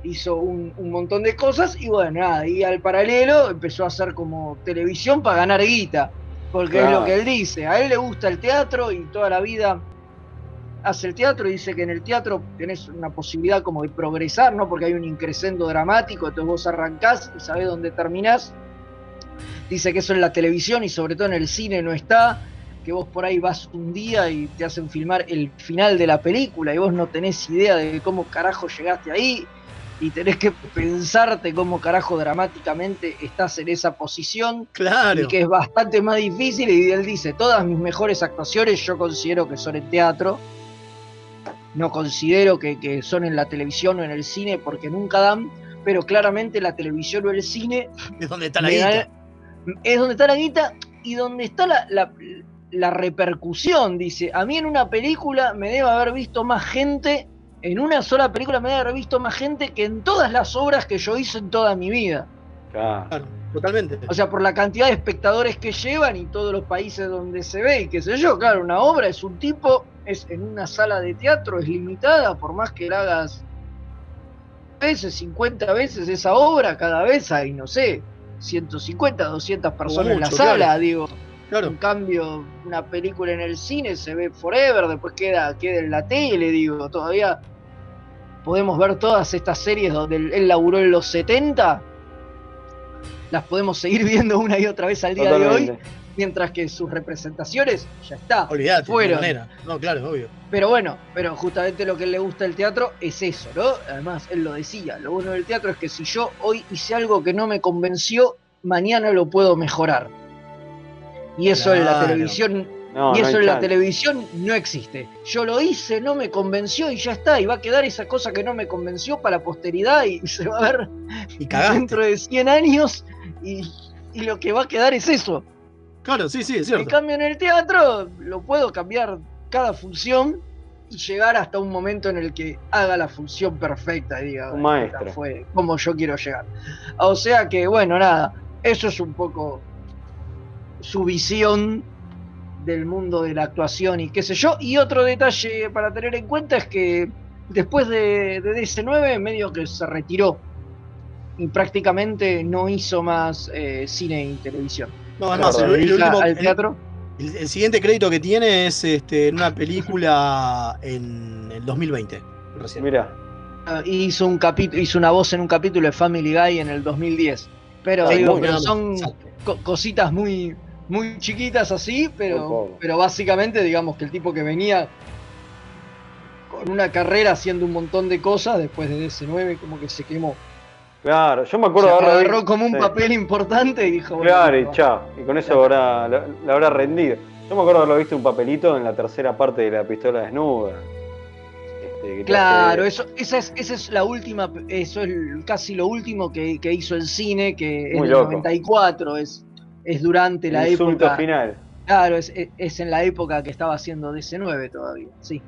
hizo un, un montón de cosas y bueno, nada, y al paralelo empezó a hacer como televisión para ganar guita, porque es lo que él dice, a él le gusta el teatro y toda la vida hace el teatro y dice que en el teatro tenés una posibilidad como de progresar, ¿no? Porque hay un increscendo dramático, entonces vos arrancás y sabés dónde terminás. Dice que eso en la televisión y sobre todo en el cine no está, que vos por ahí vas un día y te hacen filmar el final de la película y vos no tenés idea de cómo carajo llegaste ahí y tenés que pensarte cómo carajo dramáticamente estás en esa posición. Claro. Y que es bastante más difícil y él dice, todas mis mejores actuaciones yo considero que son en teatro. No considero que, que son en la televisión o en el cine porque nunca dan, pero claramente la televisión o el cine *laughs* Es donde está la da- guita. es donde está la guita y donde está la, la- la repercusión. Dice, a mí en una película me debe haber visto más gente, en una sola película me haber visto más gente que en todas las obras que yo hice en toda mi vida. Claro. Totalmente. O sea, por la cantidad de espectadores que llevan y todos los países donde se ve y qué sé yo, claro, una obra es un tipo, es en una sala de teatro, es limitada, por más que la hagas veces, 50 veces esa obra, cada vez hay, no sé, 150, 200 personas en la sala, claro. digo. En cambio, una película en el cine se ve forever, después queda, queda en la tele, digo, todavía podemos ver todas estas series donde él, laburó en los 70, las podemos seguir *laughs* viendo una y otra vez al día de hoy, mientras que sus representaciones ya está, Olvídate, de fueron. manera. No, claro, obvio. Pero bueno, pero justamente lo que le gusta del teatro es eso, ¿no? Además, él lo decía, lo bueno del teatro es que si yo hoy hice algo que no me convenció, mañana lo puedo mejorar. Y eso en la televisión, No, y eso en la televisión no existe. Yo lo hice, no me convenció y ya está, y va a quedar esa cosa que no me convenció para la posteridad y *laughs* se va a ver Y cagaste. dentro de 100 años y, y lo que va a quedar es eso. Claro, sí, sí, es En cierto. cambio, en el teatro lo puedo cambiar cada función y llegar hasta un momento en el que haga la función perfecta, y diga, Un "Bueno, maestro". fue como yo quiero llegar. O sea que, bueno, nada, eso es un poco su visión del mundo de la actuación y qué sé yo. Y otro detalle para tener en cuenta es que después de, de DC9 medio que se retiró y prácticamente no hizo más eh, cine y televisión. No, además, Se el, el dedica último. al teatro. El, el siguiente crédito que tiene es este, en una película en el 2020. Recién. Mira. Ah, Hizo un hizo una voz en un capítulo de Family Guy en el 2010. Pero, Sí, digo, pero son co- cositas muy, muy chiquitas así, pero, pero básicamente digamos que el tipo que venía con una carrera haciendo un montón de cosas, después de DC9 como que se quemó. Claro, yo me acuerdo haber agarró como un sí. papel importante y dijo, bueno, Claro, y chao. Y con eso habrá, la, habrá rendido. Yo me acuerdo haberlo visto un papelito en la tercera parte de la pistola desnuda. Este, Claro, hace- eso, esa es, esa es la última, eso es casi lo último que, que hizo el cine, que del loco. 94, es, es durante la el época. final. Claro, es, es- es en la época que estaba haciendo DC9 todavía, sí.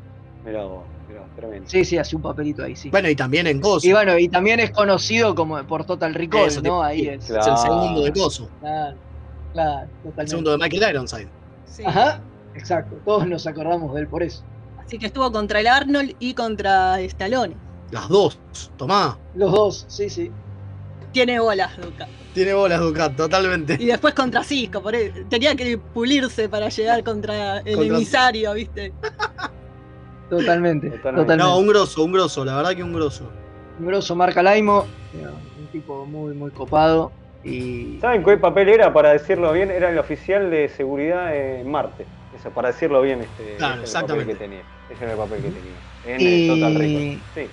Mirá vos, mirá, tremendo. Sí, sí, hace un papelito ahí, sí. Bueno, y también en Coso. Y bueno, y también es conocido como por Total Recall, Eso te- ¿no? Ahí es. Es el segundo de Coso. Claro, claro, El totalmente. segundo de Michael Ironside. Sí. Ajá, exacto. Todos nos acordamos de él por eso. Así que estuvo contra el Arnold y contra Stallone. Las dos. Tomá. Los dos, sí, sí. Tiene bolas, Duca. Tiene bolas Ducat, totalmente. Y después contra Cisco, por eso. tenía que pulirse para llegar contra el Contra- emisario, ¿viste? Totalmente, Totalmente. totalmente. No, un grosso, un grosso, la verdad que un grosso. grosso un tipo muy, muy copado. Un tipo muy, muy copado. Y ¿Saben qué papel era, para decirlo bien? Era el oficial de seguridad en Marte. Eso, para decirlo bien, este, Claro, ese era el papel exactamente. que tenía. Ese era el papel que tenía. En Y- eh, Total. Sí.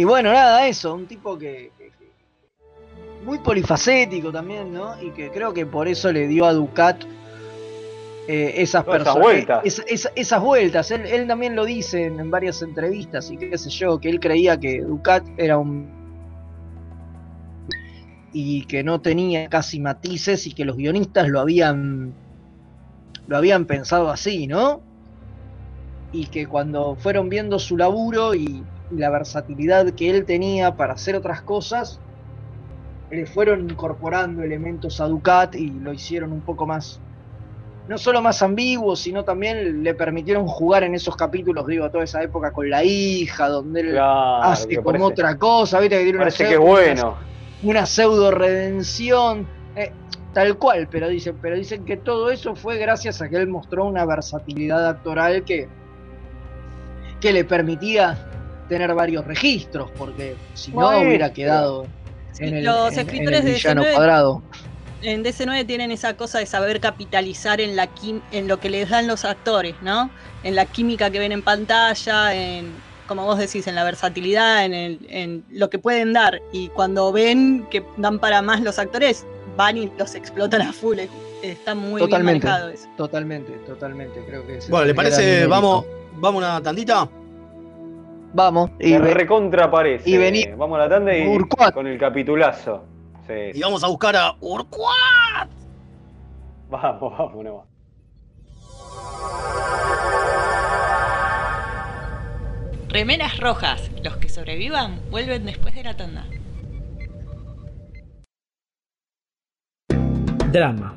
Y bueno, nada, eso, un tipo que- muy polifacético también, ¿no? Y que creo que por eso le dio a Ducat eh, esas Todas esas vueltas. esa- esa- esas vueltas. Él, él también lo dice en, en varias entrevistas y qué sé yo, que él creía que Ducat era un y que no tenía casi matices y que los guionistas lo habían lo habían pensado así, ¿no? Y que cuando fueron viendo su laburo y la versatilidad que él tenía para hacer otras cosas, le fueron incorporando elementos a Ducat y lo hicieron un poco más, no solo más ambiguo, sino también le permitieron jugar en esos capítulos, digo, toda esa época con la hija, donde él Claro, hace como parece- otra cosa, ¿viste? Que tiene una Parece que pseudo- bueno. una pseudo redención, eh, tal cual, pero dicen, pero dicen que todo eso fue gracias a que él mostró una versatilidad actoral que, que le permitía tener varios registros, porque si no Maestro. hubiera quedado en el, Los en- en escritores de villano DC9 cuadrado. En DC9 tienen esa cosa de saber capitalizar en, la quim- en lo que les dan los actores, ¿no? En la química que ven en pantalla, en, como vos decís, en la versatilidad, en, el- en lo que pueden dar. Y cuando ven que dan para más los actores, van y los explotan a full. Está muy Totalmente, bien manejado eso. totalmente, totalmente, creo que Bueno, ¿le parece? Vamos, vamos una tandita. Vamos, Me recontra parece. y vení- Vamos a la tanda y Urquat. con el capitulazo. Sí. Y vamos a buscar a Urquat. Vamos, vamos, no. Remeras rojas. Los que sobrevivan vuelven después de la tanda. Drama.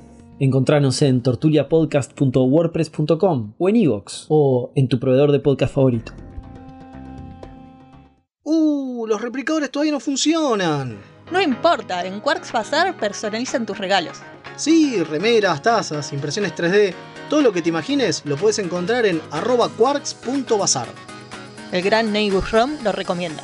Encontranos en tortuliapodcast.wordpress.com o en iVoox o en tu proveedor de podcast favorito. Uh, los replicadores todavía no funcionan. No importa, en Quarks Bazar personalizan tus regalos. Sí, remeras, tazas, impresiones 3D, todo lo que te imagines lo puedes encontrar en arroba quarks.bazar. El gran Neighbor Rom lo recomienda.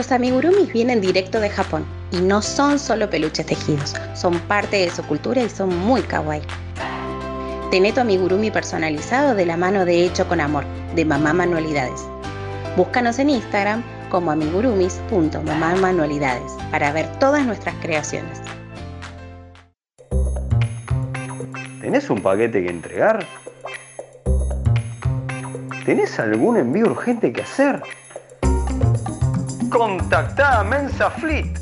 Los amigurumis vienen directo de Japón y no son solo peluches tejidos, son parte de su cultura y son muy kawaii. Tené tu amigurumi personalizado de la mano de Hecho con Amor, de Mamá Manualidades. Búscanos en Instagram como amigurumis.mamamanualidades para ver todas nuestras creaciones. ¿Tenés un paquete que entregar? ¿Tenés algún envío urgente que hacer? Contactá a Mensa Fleet.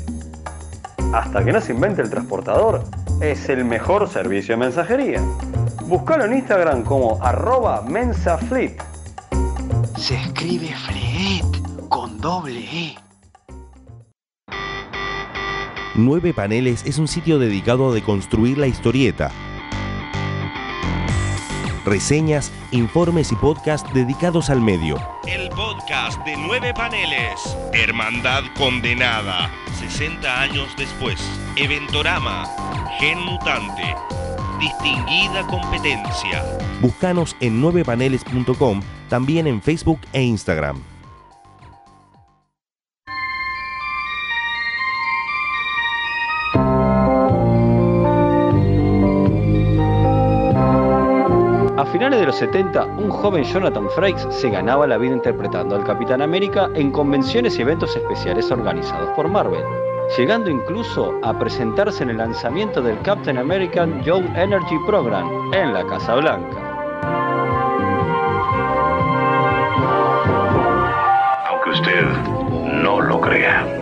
Hasta que no se invente el transportador, es el mejor servicio de mensajería. Buscalo en Instagram como arroba mensafleet. Se escribe Fleet con doble E. Nueve Paneles es un sitio dedicado a deconstruir la historieta. Reseñas, informes y podcasts dedicados al medio. El podcast de nueve paneles. Hermandad condenada. 60 años después. Eventorama. Gen mutante. Distinguida competencia. Búscanos en 9paneles.com, también en Facebook e Instagram. Finales de los 70, un joven Jonathan Frakes se ganaba la vida interpretando al Capitán América en convenciones y eventos especiales organizados por Marvel, llegando incluso a presentarse en el lanzamiento del Captain American Young Energy Program en la Casa Blanca. Aunque usted no lo crea.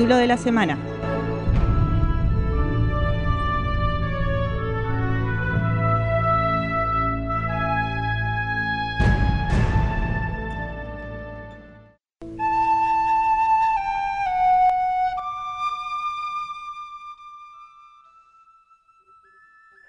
Capítulo de la semana.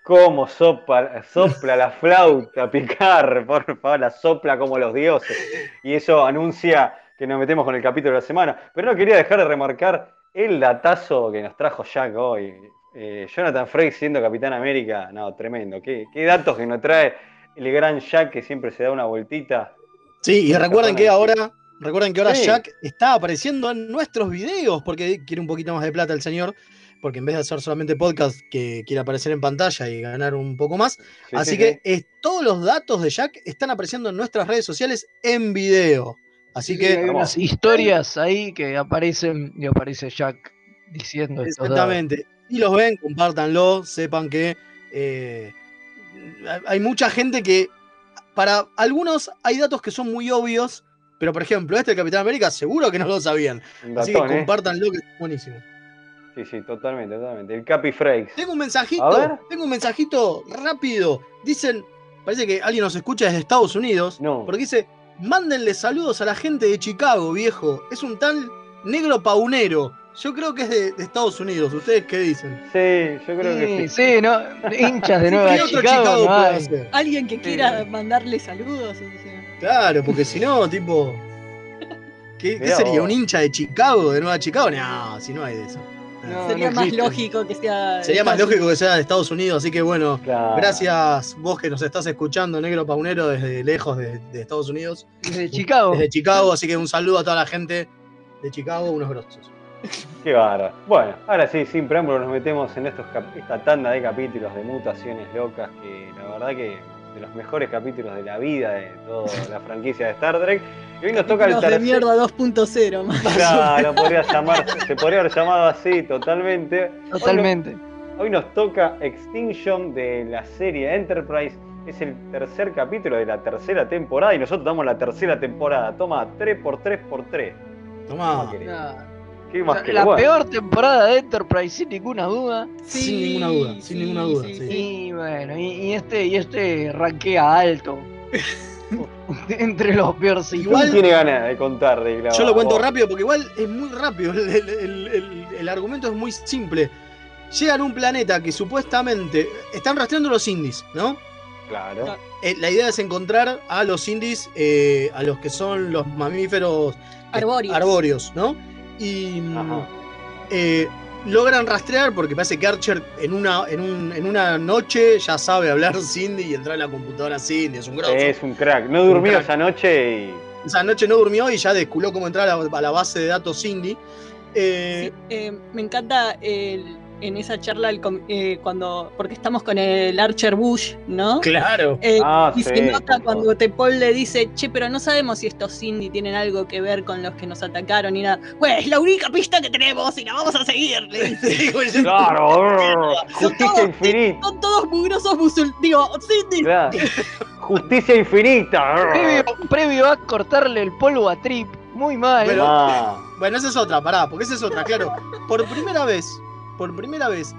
¿Cómo sopla, sopla la flauta, *laughs* picar? Por favor, la sopla como los dioses. Y eso anuncia que nos metemos con el capítulo de la semana. Pero no quería dejar de remarcar el datazo que nos trajo Jack hoy. Eh, Jonathan Frakes siendo Capitán América, no, tremendo. ¿Qué, qué datos que nos trae el gran Jack que siempre se da una vueltita. Sí, y recuerden que ahora, recuerden que ahora Sí. Jack está apareciendo en nuestros videos porque quiere un poquito más de plata el señor, porque en vez de hacer solamente podcast, que quiere aparecer en pantalla y ganar un poco más. Sí, Así sí, que todos los datos de Jack están apareciendo en nuestras redes sociales en video. Así Sí, que hay unas historias ahí que aparecen y aparece Jack diciendo datos. Exactamente. Y los ven, compártanlo, sepan que eh, hay mucha gente que, para algunos hay datos que son muy obvios, pero por ejemplo, este del Capitán América seguro que no lo sabían. Así que ¿eh? compártanlo, que es buenísimo. Sí, sí, totalmente, totalmente. El Capi Frakes. Tengo un mensajito, tengo un mensajito rápido. Dicen, parece que alguien nos escucha desde Estados Unidos, porque dice, mándenle saludos a la gente de Chicago, viejo. Es un tal negro paunero. Yo creo que es de, de Estados Unidos. ¿Ustedes qué dicen? Sí, yo creo Sí, sí, ¿no? Hinchas de Sí, Nueva ¿qué otro Chicago, Chicago no puede hay. hacer? Alguien que quiera mandarle saludos. o sea. Claro, porque si no, tipo. ¿Qué, qué sería? vos. ¿Un hincha de Chicago, de Nueva Chicago? No, si no hay de eso. Sería más lógico que sea. Sería más Estados lógico que sea de Estados Unidos, así que bueno, Claro. gracias vos que nos estás escuchando, Negro Paunero, desde lejos de, de Estados Unidos. Desde Chicago. Desde Chicago, así que un saludo a toda la gente de Chicago, unos grosos. Qué bárbaro. Bueno, ahora sí, sin preámbulo, nos metemos en estos esta tanda de capítulos de mutaciones locas, que la verdad que de los mejores capítulos de la vida de toda la franquicia de Star Trek. Y hoy nos toca el Los de mierda 2.0. *laughs* más. Claro, podría llamar, se podría haber llamado así totalmente. Totalmente. Hoy nos, hoy nos toca Extinction de la serie Enterprise. Es el tercer capítulo de la tercera temporada y nosotros damos la tercera temporada. Toma 3x3x3. Tomá. ¿Qué más querés? La Bueno. peor temporada de Enterprise, sin ninguna duda. sin ninguna duda, sin ninguna duda. sí. Y bueno, y, y este, y este rankea alto. *laughs* *laughs* Entre los peorcitos. Igual tiene ganas de contar de grabar. Yo lo cuento Vos. rápido porque igual es muy rápido. El, el- el- el- el argumento es muy simple. Llegan a un planeta que supuestamente están rastreando los indies, ¿no? Claro. Eh, la idea es encontrar a los indies, eh, a los que son los mamíferos Arbóreos. arbóreos, ¿no? Y eh, logran rastrear porque parece que Archer en una, en, un- en una noche ya sabe hablar *laughs* Cindy y entrar en la computadora Cindy, es un grosso. Es un crack. No durmió crack. esa noche y. Esa noche no durmió y ya desculó cómo entrar a la, a la base de datos Cindy. Eh, Eh, me encanta el- en esa charla eh, cuando porque estamos con el Archer Bush, ¿no? Claro. Eh, Ah, y sí, se nota cuando Tepol le dice, che, pero no sabemos si estos Cindy tienen algo que ver con los que nos atacaron y nada. Pues es la única pista que tenemos y la vamos a seguir. le dice. Claro. Justicia infinita. Son todos mugrosos musul... Digo, Cindy. Claro. Justicia infinita. Previo, previo a cortarle el polvo a Trip. Muy mal. Pero- Ah. Bueno, esa es otra, pará, porque esa es otra, claro. Por primera vez, por primera vez,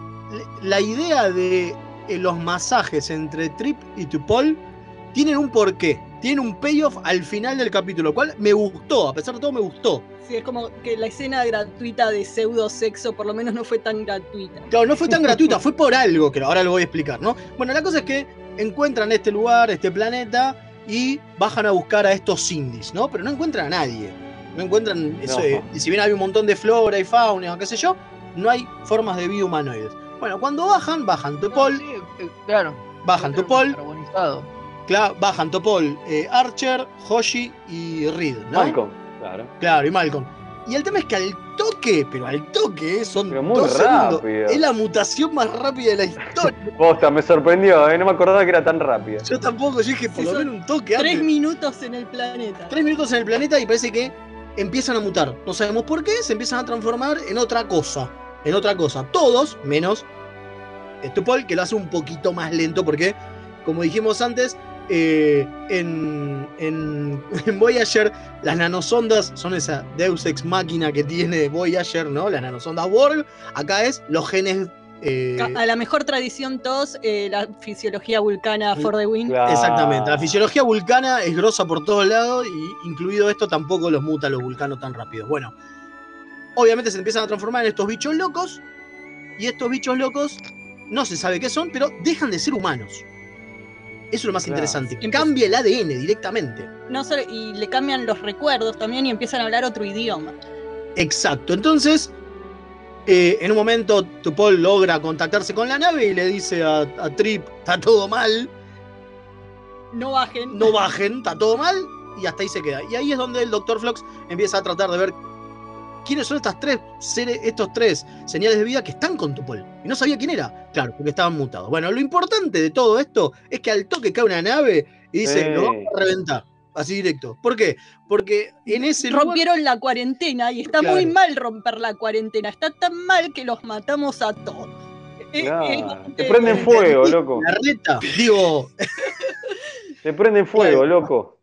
la idea de eh, los masajes entre Trip y Tupol tienen un porqué, tienen un payoff al final del capítulo, lo cual me gustó, a pesar de todo me gustó. Sí, es como que la escena gratuita de pseudo sexo por lo menos no fue tan gratuita. Claro, no fue tan gratuita, *laughs* fue por algo, que ahora lo voy a explicar, ¿no? Bueno, la cosa es que encuentran este lugar, este planeta, y bajan a buscar a estos indies, ¿no? Pero no encuentran a nadie. No encuentran. Eso, No. eh, y si bien hay un montón de flora y fauna, o qué sé yo, no hay formas de vida humanoides. Bueno, cuando bajan, bajan Topol. eh, claro. Bajan Topol. Carbonizado. Cla- bajan Topol, eh, Archer, Hoshi y Reed, ¿no? Malcolm. Claro. Claro, y Malcolm. Y el tema es que al toque, pero al toque, eh, son Pero muy dos segundos. rápido. Es la mutación más rápida de la historia. *laughs* Posta, me sorprendió, ¿eh? no me acordaba que era tan rápida. Yo tampoco, yo dije, por lo menos un toque Tres antes. minutos en el planeta. Tres minutos en el planeta y parece que empiezan a mutar. No sabemos por qué, se empiezan a transformar en otra cosa. En otra cosa. Todos, menos Stupol, que lo hace un poquito más lento porque, como dijimos antes, eh, en, en, *laughs* en Voyager las nanosondas son esa Deus Ex Máquina que tiene Voyager, ¿no? Las nanosondas Borg. Acá es los genes... eh, A la mejor tradición TOS, eh, la fisiología vulcana for the win. Exactamente. La fisiología vulcana es grosa por todos lados y incluido esto tampoco los muta los vulcanos tan rápido. Bueno, obviamente se empiezan a transformar en estos bichos locos y estos bichos locos no se sabe qué son, pero dejan de ser humanos. Eso es lo más Claro. interesante. Cambia el ADN directamente. No solo- y le cambian los recuerdos también y empiezan a hablar otro idioma. Exacto. Entonces, eh, en un momento, Tupol logra contactarse con la nave y le dice a, a Trip, está todo mal, No bajen. no bajen, está todo mal, y hasta ahí se queda. Y ahí es donde el Dr. Flox empieza a tratar de ver quiénes son estas tres seres, estos tres señales de vida que están con Tupol. Y no sabía quién era. Claro, porque estaban mutados. Bueno, lo importante de todo esto es que al toque cae una nave y dice, Sí. lo vamos a reventar. Así directo. ¿Por qué? Porque en ese lugar- Rompieron la cuarentena y está Claro. muy mal romper la cuarentena. Está tan mal que los matamos a todos. Eh, Claro. eh, Te prenden fuego, loco. La reta, digo, Te prenden fuego, loco.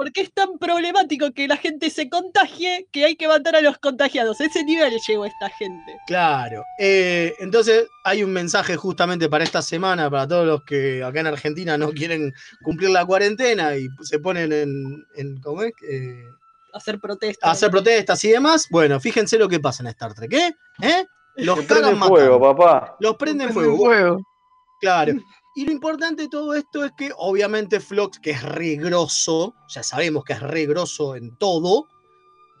Porque es tan problemático que la gente se contagie que hay que matar a los contagiados. A ese nivel llegó esta gente. Claro. Eh, entonces hay un mensaje justamente para esta semana, para todos los que acá en Argentina no quieren cumplir la cuarentena y se ponen en, en ¿cómo es? Eh, Hacer protestas. hacer protestas y demás. Bueno, fíjense lo que pasa en Star Trek, ¿eh? ¿Eh? Los cagan prenden fuego, papá. Los prenden Prenden fuego. fuego. Claro. Y lo importante de todo esto es que obviamente Flox, que es re grosso, ya sabemos que es re grosso en todo,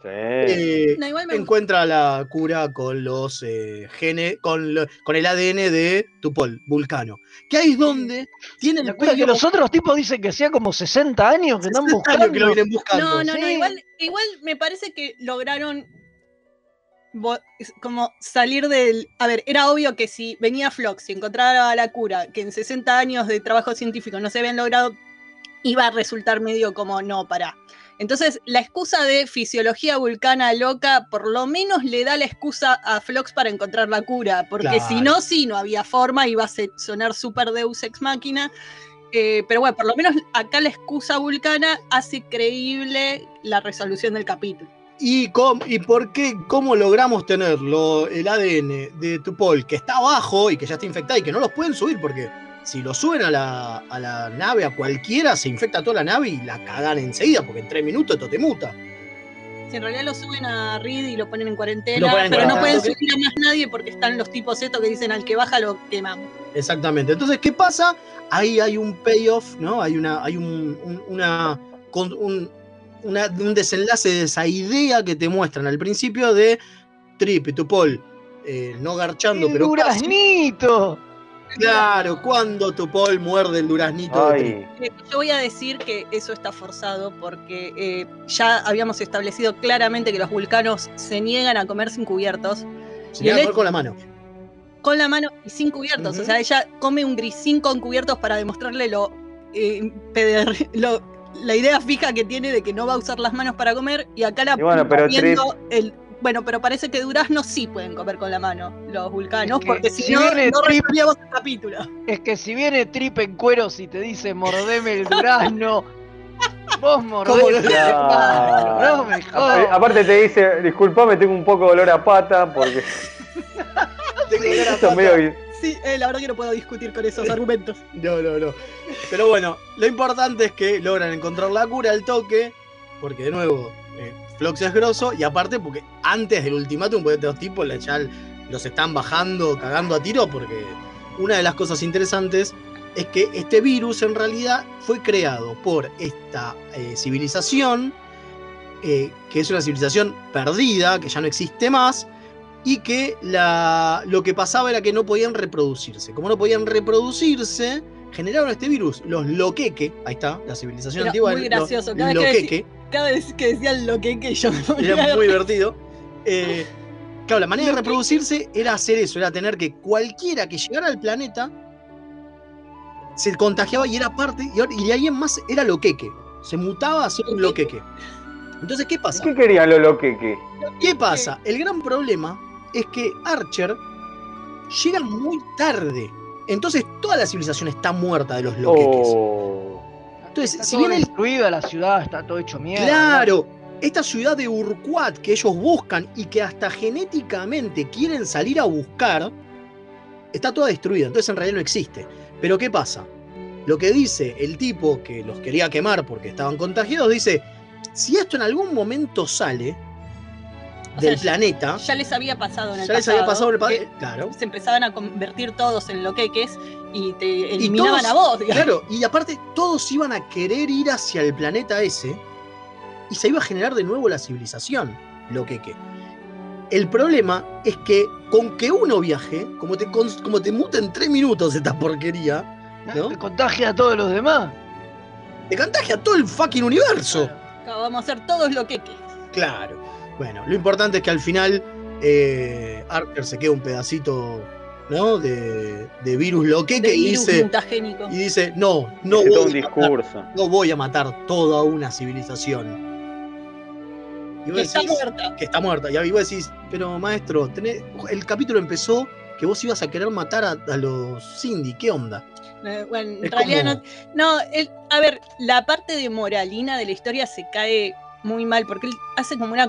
eh, No, encuentra la cura con los eh, genes, con, lo- con el ADN de Tupol, Vulcano. Que ahí es donde tiene el Mira que los otros tipos dicen que hacía como 60 años que están 60 buscando. años que lo vienen buscando. No, no, no, Sí. igual, igual me parece que lograron como salir del... A ver, era obvio que si venía Flox y encontraba la cura, que en 60 años de trabajo científico no se habían logrado, iba a resultar medio como, no, para. Entonces, la excusa de fisiología vulcana loca, por lo menos le da la excusa a Flox para encontrar la cura, porque Claro. si no, sí, no había forma, iba a sonar super Deus Ex Máquina. Eh, pero bueno, por lo menos acá la excusa vulcana hace creíble la resolución del capítulo. ¿Y, cómo- ¿Y por qué? ¿Cómo logramos tenerlo, el ADN de Tupol, que está abajo y que ya está infectado y que no los pueden subir? Porque si lo suben a la, a la nave, a cualquiera, se infecta toda la nave y la cagan enseguida, porque en tres minutos esto te muta. Si en realidad lo suben a Reed y lo ponen en cuarentena, en pero no pueden subir a más nadie porque están los tipos estos que dicen al que baja lo quemamos. Exactamente. Entonces, ¿qué pasa? Ahí hay un payoff, ¿no? Hay una, hay un, un- una, un, una- un desenlace de esa idea que te muestran al principio de Trip y Tupol eh, no garchando, ¡El pero casi. duraznito! Claro, cuando Tupol muerde el duraznito de Trip. Eh, Yo voy a decir que eso está forzado porque eh, ya habíamos establecido claramente que los vulcanos se niegan a comer sin cubiertos. Se llega a comer con la mano. con la mano y sin cubiertos. O sea, ella come un grisín con cubiertos para demostrarle lo, eh, peder- lo- la idea fija que tiene de que no va a usar las manos para comer. Y acá la Y bueno, pero viendo el. Bueno, pero parece que duraznos sí pueden comer con la mano, los vulcanos, Es que porque si, si no, viene no Trip- el capítulo. Es que si viene Trip en cueros y te dice mordeme el durazno, vos mordés el durazno, no me jodas. aparte te dice, disculpame, tengo un poco de olor a pata porque *laughs* esto es *laughs* medio... Sí, eh, la verdad que no puedo discutir con esos *laughs* argumentos. No, no, no. Pero bueno, lo importante es que logran encontrar la cura al toque, porque de nuevo, eh, Flox es grosso, y aparte porque antes del ultimátum, porque estos tipos la- los están bajando, cagando a tiro, porque una de las cosas interesantes es que este virus en realidad fue creado por esta eh, civilización, eh, que es una civilización perdida, que ya no existe más, y que la, lo que pasaba era que no podían reproducirse. Como no podían reproducirse, generaron este virus, los loqueque, ahí está, la civilización Era antigua. muy los gracioso. Cada vez, que loqueque, cada vez que decían lo que, que yo me era muy divertido. Eh, claro, la manera de reproducirse era hacer eso, era tener que cualquiera que llegara al planeta se contagiaba y era parte, y, y de ahí en más era loqueque. Se mutaba a ser un loqueque. Entonces, ¿qué pasa? ¿Qué querían los loqueques? ¿Qué pasa? El gran problema es que Archer llega muy tarde. Entonces toda la civilización está muerta de los loqueques. Oh, Entonces, Está si todo bien el destruida la ciudad, está todo hecho mierda. Claro, esta ciudad de Urquat que ellos buscan y que hasta genéticamente quieren salir a buscar, está toda destruida, entonces en realidad no existe. Pero ¿qué pasa? Lo que dice el tipo que los quería quemar porque estaban contagiados, dice, si esto en algún momento sale O del sea, planeta, Ya les había pasado en el ya les había pasado pasado. el pa- que Claro. Se empezaban a convertir todos en loqueques y te eliminaban todos- a vos, digamos. Claro, y aparte todos iban a querer ir hacia el planeta ese y se iba a generar de nuevo la civilización, lo que que. El problema es que con que uno viaje, como te, como te muta en tres minutos esta porquería, ¿no? Te contagia a todos los demás. Te contagia a todo el fucking universo. Acá Vamos a hacer todos loqueques. Claro. Bueno, lo importante es que al final eh, Archer se queda un pedacito, ¿no? De, de virus loqueque De y virus dice, mutagénico. y dice, no, no voy, un matar, no voy a matar toda una civilización. Y vos Que está decís, muerta. Que está muerta. Y vos decís, pero maestro, tenés- el capítulo empezó que vos ibas a querer matar a, a los Cindy, ¿qué onda? Eh, bueno, en Es realidad como- no. No, el- a ver, la parte de moralina de la historia se cae muy mal porque él hace como una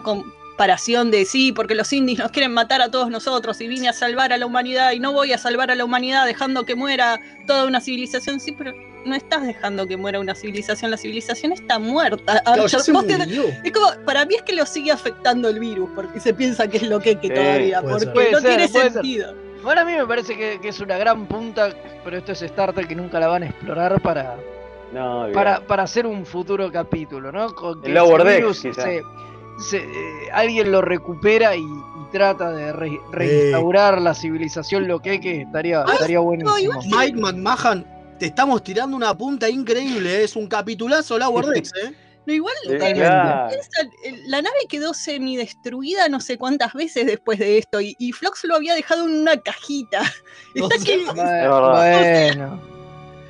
comparación de sí, porque los indies nos quieren matar a todos nosotros y vine a salvar a la humanidad y no voy a salvar a la humanidad dejando que muera toda una civilización. Sí, pero no estás dejando que muera una civilización, la civilización está muerta. Claro, ya Archer. se Vos te- murió. es como, para mí es que lo sigue afectando el virus, porque se piensa que es lo que, que Sí, todavía, porque no ser, tiene puede ser. sentido. Bueno, a mí me parece que, que es una gran punta, pero esto es Star Trek que nunca la van a explorar para, No, para, para hacer un futuro capítulo, ¿no? Con que El Lower ese Decks, virus quizá. se- se- eh, alguien lo recupera y, y trata de re- reinstaurar la civilización lo que que estaría, Ay, estaría buenísimo. igual Mike McMahon, te estamos tirando una punta increíble, ¿eh? es un capitulazo la Wordex, *laughs* ¿eh? No, igual Sí, eh, claro. eh, la nave quedó semidestruida no sé cuántas veces después de esto y, y Flox lo había dejado en una cajita. No Está sé. que, Bueno,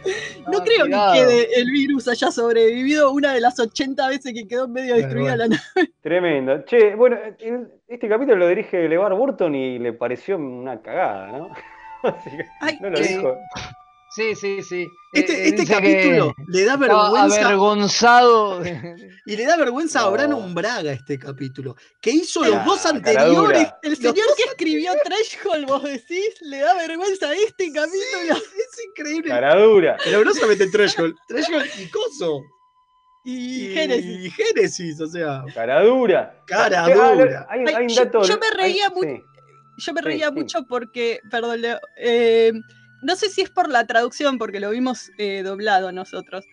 *laughs* no Ah, creo cuidado. que quede el virus haya sobrevivido una de las 80 veces que quedó medio destruida bueno. la nave. Tremendo. Che, bueno, el- este capítulo lo dirige LeVar Burton y le pareció una cagada, ¿no? *laughs* Así que Ay, no lo dijo. Sí, sí, sí. Este, Eh, este capítulo le da vergüenza avergonzado. *laughs* y le da vergüenza a No. Brandon Braga este capítulo, que hizo Ah, los dos anteriores. El señor que escribió Threshold, vos decís, le da vergüenza a este capítulo. *laughs* Es increíble. Cara dura. Pero no solamente Threshold, Threshold y Coso. Y Génesis. Y Génesis, o sea. Cara dura. Cara Ah, ah, dura. Hay, Ay, hay un yo- dato. yo me reía hay- sí. Yo me reía sí. mucho porque, perdón, Leo, eh, no sé si es por la traducción, porque lo vimos eh, doblado nosotros.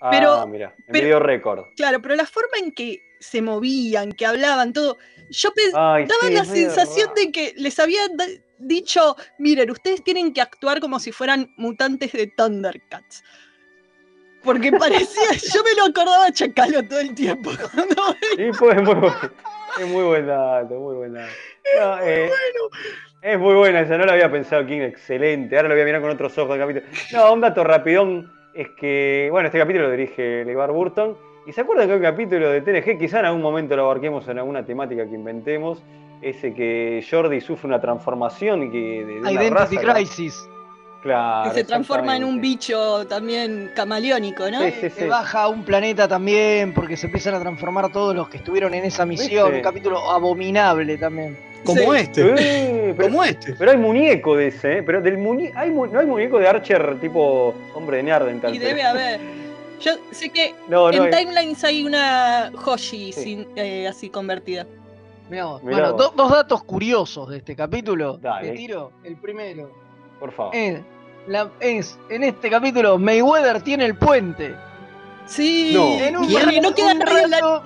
Ah, Pero- mira, en pero- video récord. Claro, pero la forma en que se movían, que hablaban, todo, yo Ay, daba sí, la medio sensación raro. de que les habían da- dicho, miren, ustedes tienen que actuar como si fueran mutantes de Thundercats. Porque *laughs* parecía, yo me lo acordaba Chacalo todo el tiempo. *laughs* Sí, pues muy bueno. Es muy buen dato, muy buen dato. No, eh, Es muy buena esa, no la había pensado King, excelente. Ahora lo voy a mirar con otros ojos el capítulo. No, un dato rapidón es que, bueno, este capítulo lo dirige LeVar Burton. ¿Y se acuerdan que hay un capítulo de TNG, quizá en algún momento lo abarquemos en alguna temática que inventemos? Ese que Jordi sufre una transformación y que de, de una Identity raza, Crisis. Claro. que se transforma en un bicho también camaleónico, ¿no? Sí, sí. baja a un planeta también porque se empiezan a transformar todos los que estuvieron en esa misión. ¿Viste? Un capítulo abominable también. Como Sí. este. Pero, Como este. pero hay muñeco de ese, ¿eh? Pero del muñe hay mu- no hay muñeco de Archer tipo hombre de Neanderthal. Y pero- debe haber. Yo sé que No, no en hay. Timelines hay una Hoshi Sí. sin- eh, así convertida. Mirá vos. Mirá bueno, vos. do- dos datos curiosos de este capítulo. Dale. Te tiro. El primero. Por favor. Es, la- es, en este capítulo, Mayweather tiene el puente. Sí, No. En un, porque no queda un la- rato,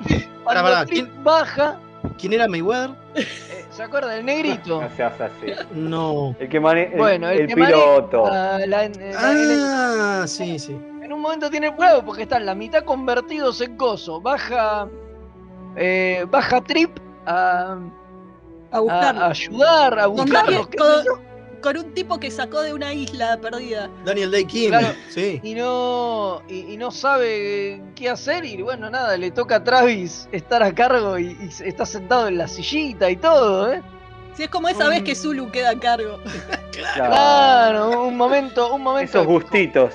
¿quién- baja, ¿Quién era Mayweather? *laughs* ¿se acuerda del negrito? *laughs* No seas así. No. El que maneja. El, Bueno, el, el que piloto. maneja la- la- Ah, sí, sí. en un momento tiene el huevo porque están la mitad convertidos en coso. Baja. eh, baja Trip a, a a- buscarlo. a ayudar, a Con, buscarlo. Con- un tipo que sacó de una isla perdida. Daniel Day Kim. Claro. Sí. y no y, y no sabe qué hacer y bueno nada le toca a Travis estar a cargo y, y está sentado en la sillita y todo ¿eh? Si es como esa vez que Zulu queda a cargo. *laughs* Claro. claro un momento un momento Esos gustitos.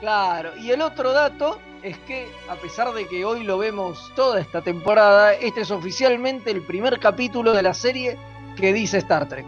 claro y el otro dato es que, a pesar de que hoy lo vemos toda esta temporada, este es oficialmente el primer capítulo de la serie que dice Star Trek.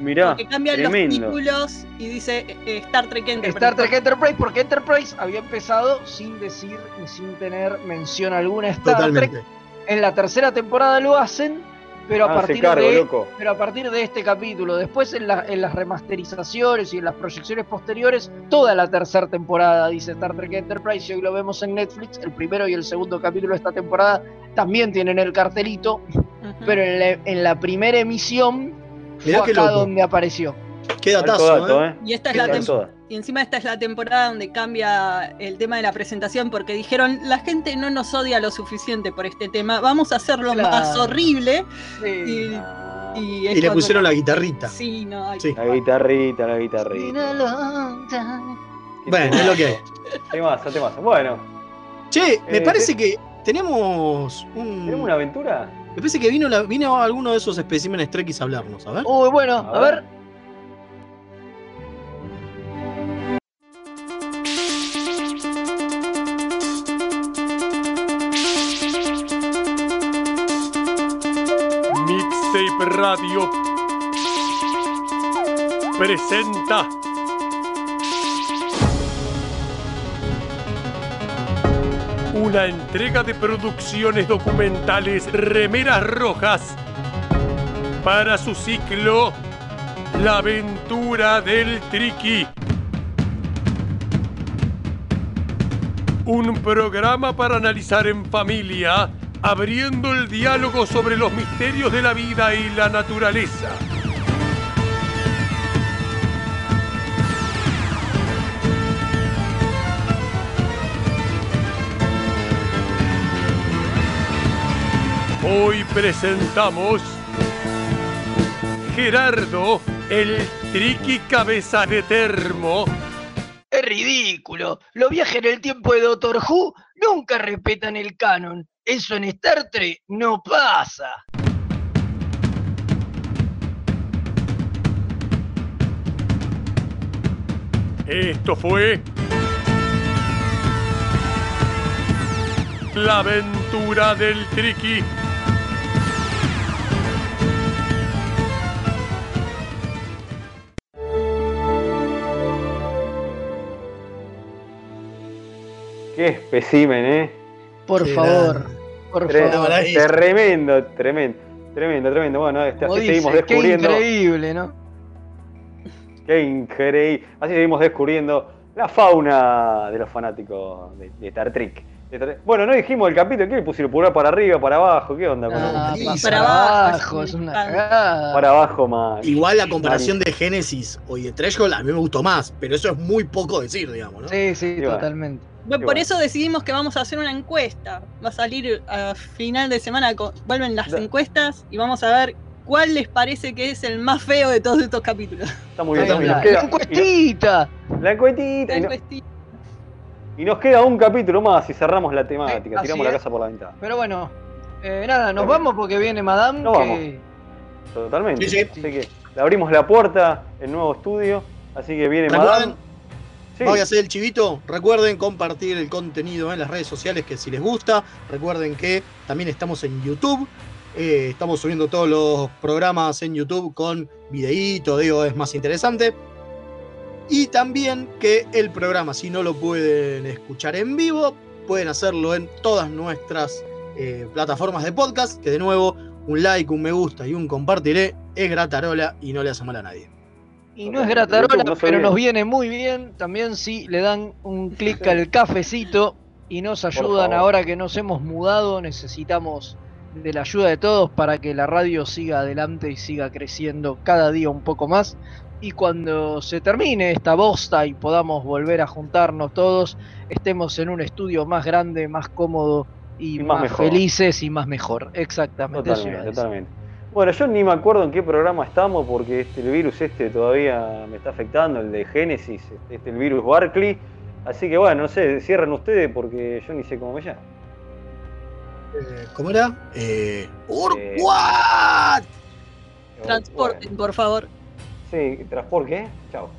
Mirá, Que cambian los títulos y dice eh, Star Trek Enterprise. Star Trek Enterprise, porque Enterprise había empezado sin decir y sin tener mención alguna Star Totalmente. Trek. En la tercera temporada lo hacen, pero a, partir cargo, de, loco. pero a partir de este capítulo. Después en, la- en las remasterizaciones y en las proyecciones posteriores, toda la tercera temporada dice Star Trek Enterprise y hoy lo vemos en Netflix. El primero y el segundo capítulo de esta temporada también tienen el cartelito, pero en la, en la primera emisión Mirá qué acá loco. donde apareció. Qué datazo, dato, ¿eh? ¿eh? Y esta es la. Y encima esta es la temporada donde cambia el tema de la presentación porque dijeron, la gente no nos odia lo suficiente por este tema, vamos a hacerlo Claro. más horrible. Sí. Y, y es Y le pusieron la guitarrita. Sí, no, ay, Sí. La guitarrita, la guitarrita. Bueno, es lo que hay. Temazo. Bueno, Che, me Eh, parece te- que tenemos un. ¿tenemos una aventura? Me parece que vino, la- vino alguno de esos especímenes Trekkies a hablarnos, a ver. Uy, bueno, A a ver. ver. Mixtape Radio presenta una entrega de producciones documentales Remeras Rojas para su ciclo La aventura del Triqui. Un programa para analizar en familia, abriendo el diálogo sobre los misterios de la vida y la naturaleza. Hoy presentamos Gerardo, el triqui cabeza de termo. Es ridículo. Los viajes en el tiempo de Doctor Who nunca respetan el canon. Eso en Star Trek no pasa. Esto fue La aventura del Triqui. Qué especímen, ¿eh? Por Qué favor, por Tre- favor. Tremendo, tremendo, tremendo, tremendo. Bueno, este, así dice, seguimos qué descubriendo. increíble, ¿no? Qué increíble. Así seguimos descubriendo la fauna de los fanáticos de, de Star Trek. Bueno, no dijimos el capítulo, ¿qué le pusieron pulgar para arriba, para abajo? ¿Qué onda? con Ah, Para para abajo, es es un una cagada. Para abajo más. Igual la comparación de Genesis o de Threshold a mí me gustó más, pero eso es muy poco decir, digamos, ¿no? Sí, sí, totalmente. Bueno, por eso decidimos que vamos a hacer una encuesta. Va a salir a final de semana, vuelven las Da- encuestas y vamos a ver cuál les parece que es el más feo de todos estos capítulos. Está muy bien. Está. queda- La encuestita. la encuestita. La encuestita. Y nos queda un capítulo más y cerramos la temática. así tiramos la casa por la ventana. Pero bueno, eh, nada, nos bien. vamos porque viene Madame. Nos que... Totalmente. Sí, sí. Así que le abrimos la puerta, el nuevo estudio. Así que viene. Madame. Sí. Voy a hacer el chivito. Recuerden compartir el contenido en las redes sociales que si les gusta. Recuerden que también estamos en YouTube. Eh, estamos subiendo todos los programas en YouTube con videíto, digo, es más interesante. Y también que el programa, si no lo pueden escuchar en vivo, pueden hacerlo en todas nuestras eh, plataformas de podcast. Que de nuevo, un like, un me gusta y un compartiré es gratarola y no le hace mal a nadie. Y no es gratarola, no pero nos viene muy bien también si le dan un clic al cafecito y nos ayudan ahora que nos hemos mudado. Necesitamos de la ayuda de todos para que la radio siga adelante y siga creciendo cada día un poco más. Y cuando se termine esta bosta y podamos volver a juntarnos todos, estemos en un estudio más grande, más cómodo y, Y más felices y más mejor. Exactamente. Totalmente, totalmente. Bueno, yo ni me acuerdo en qué programa estamos porque este, el virus este todavía me está afectando, el de Génesis, este, el virus Barclay. Así que bueno, no sé, cierren ustedes porque yo ni sé cómo me llamo. Eh, ¿Cómo era? Eh, Eh. Transporten, por favor. Sí, transporte, ¿qué? Chao.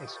Eso.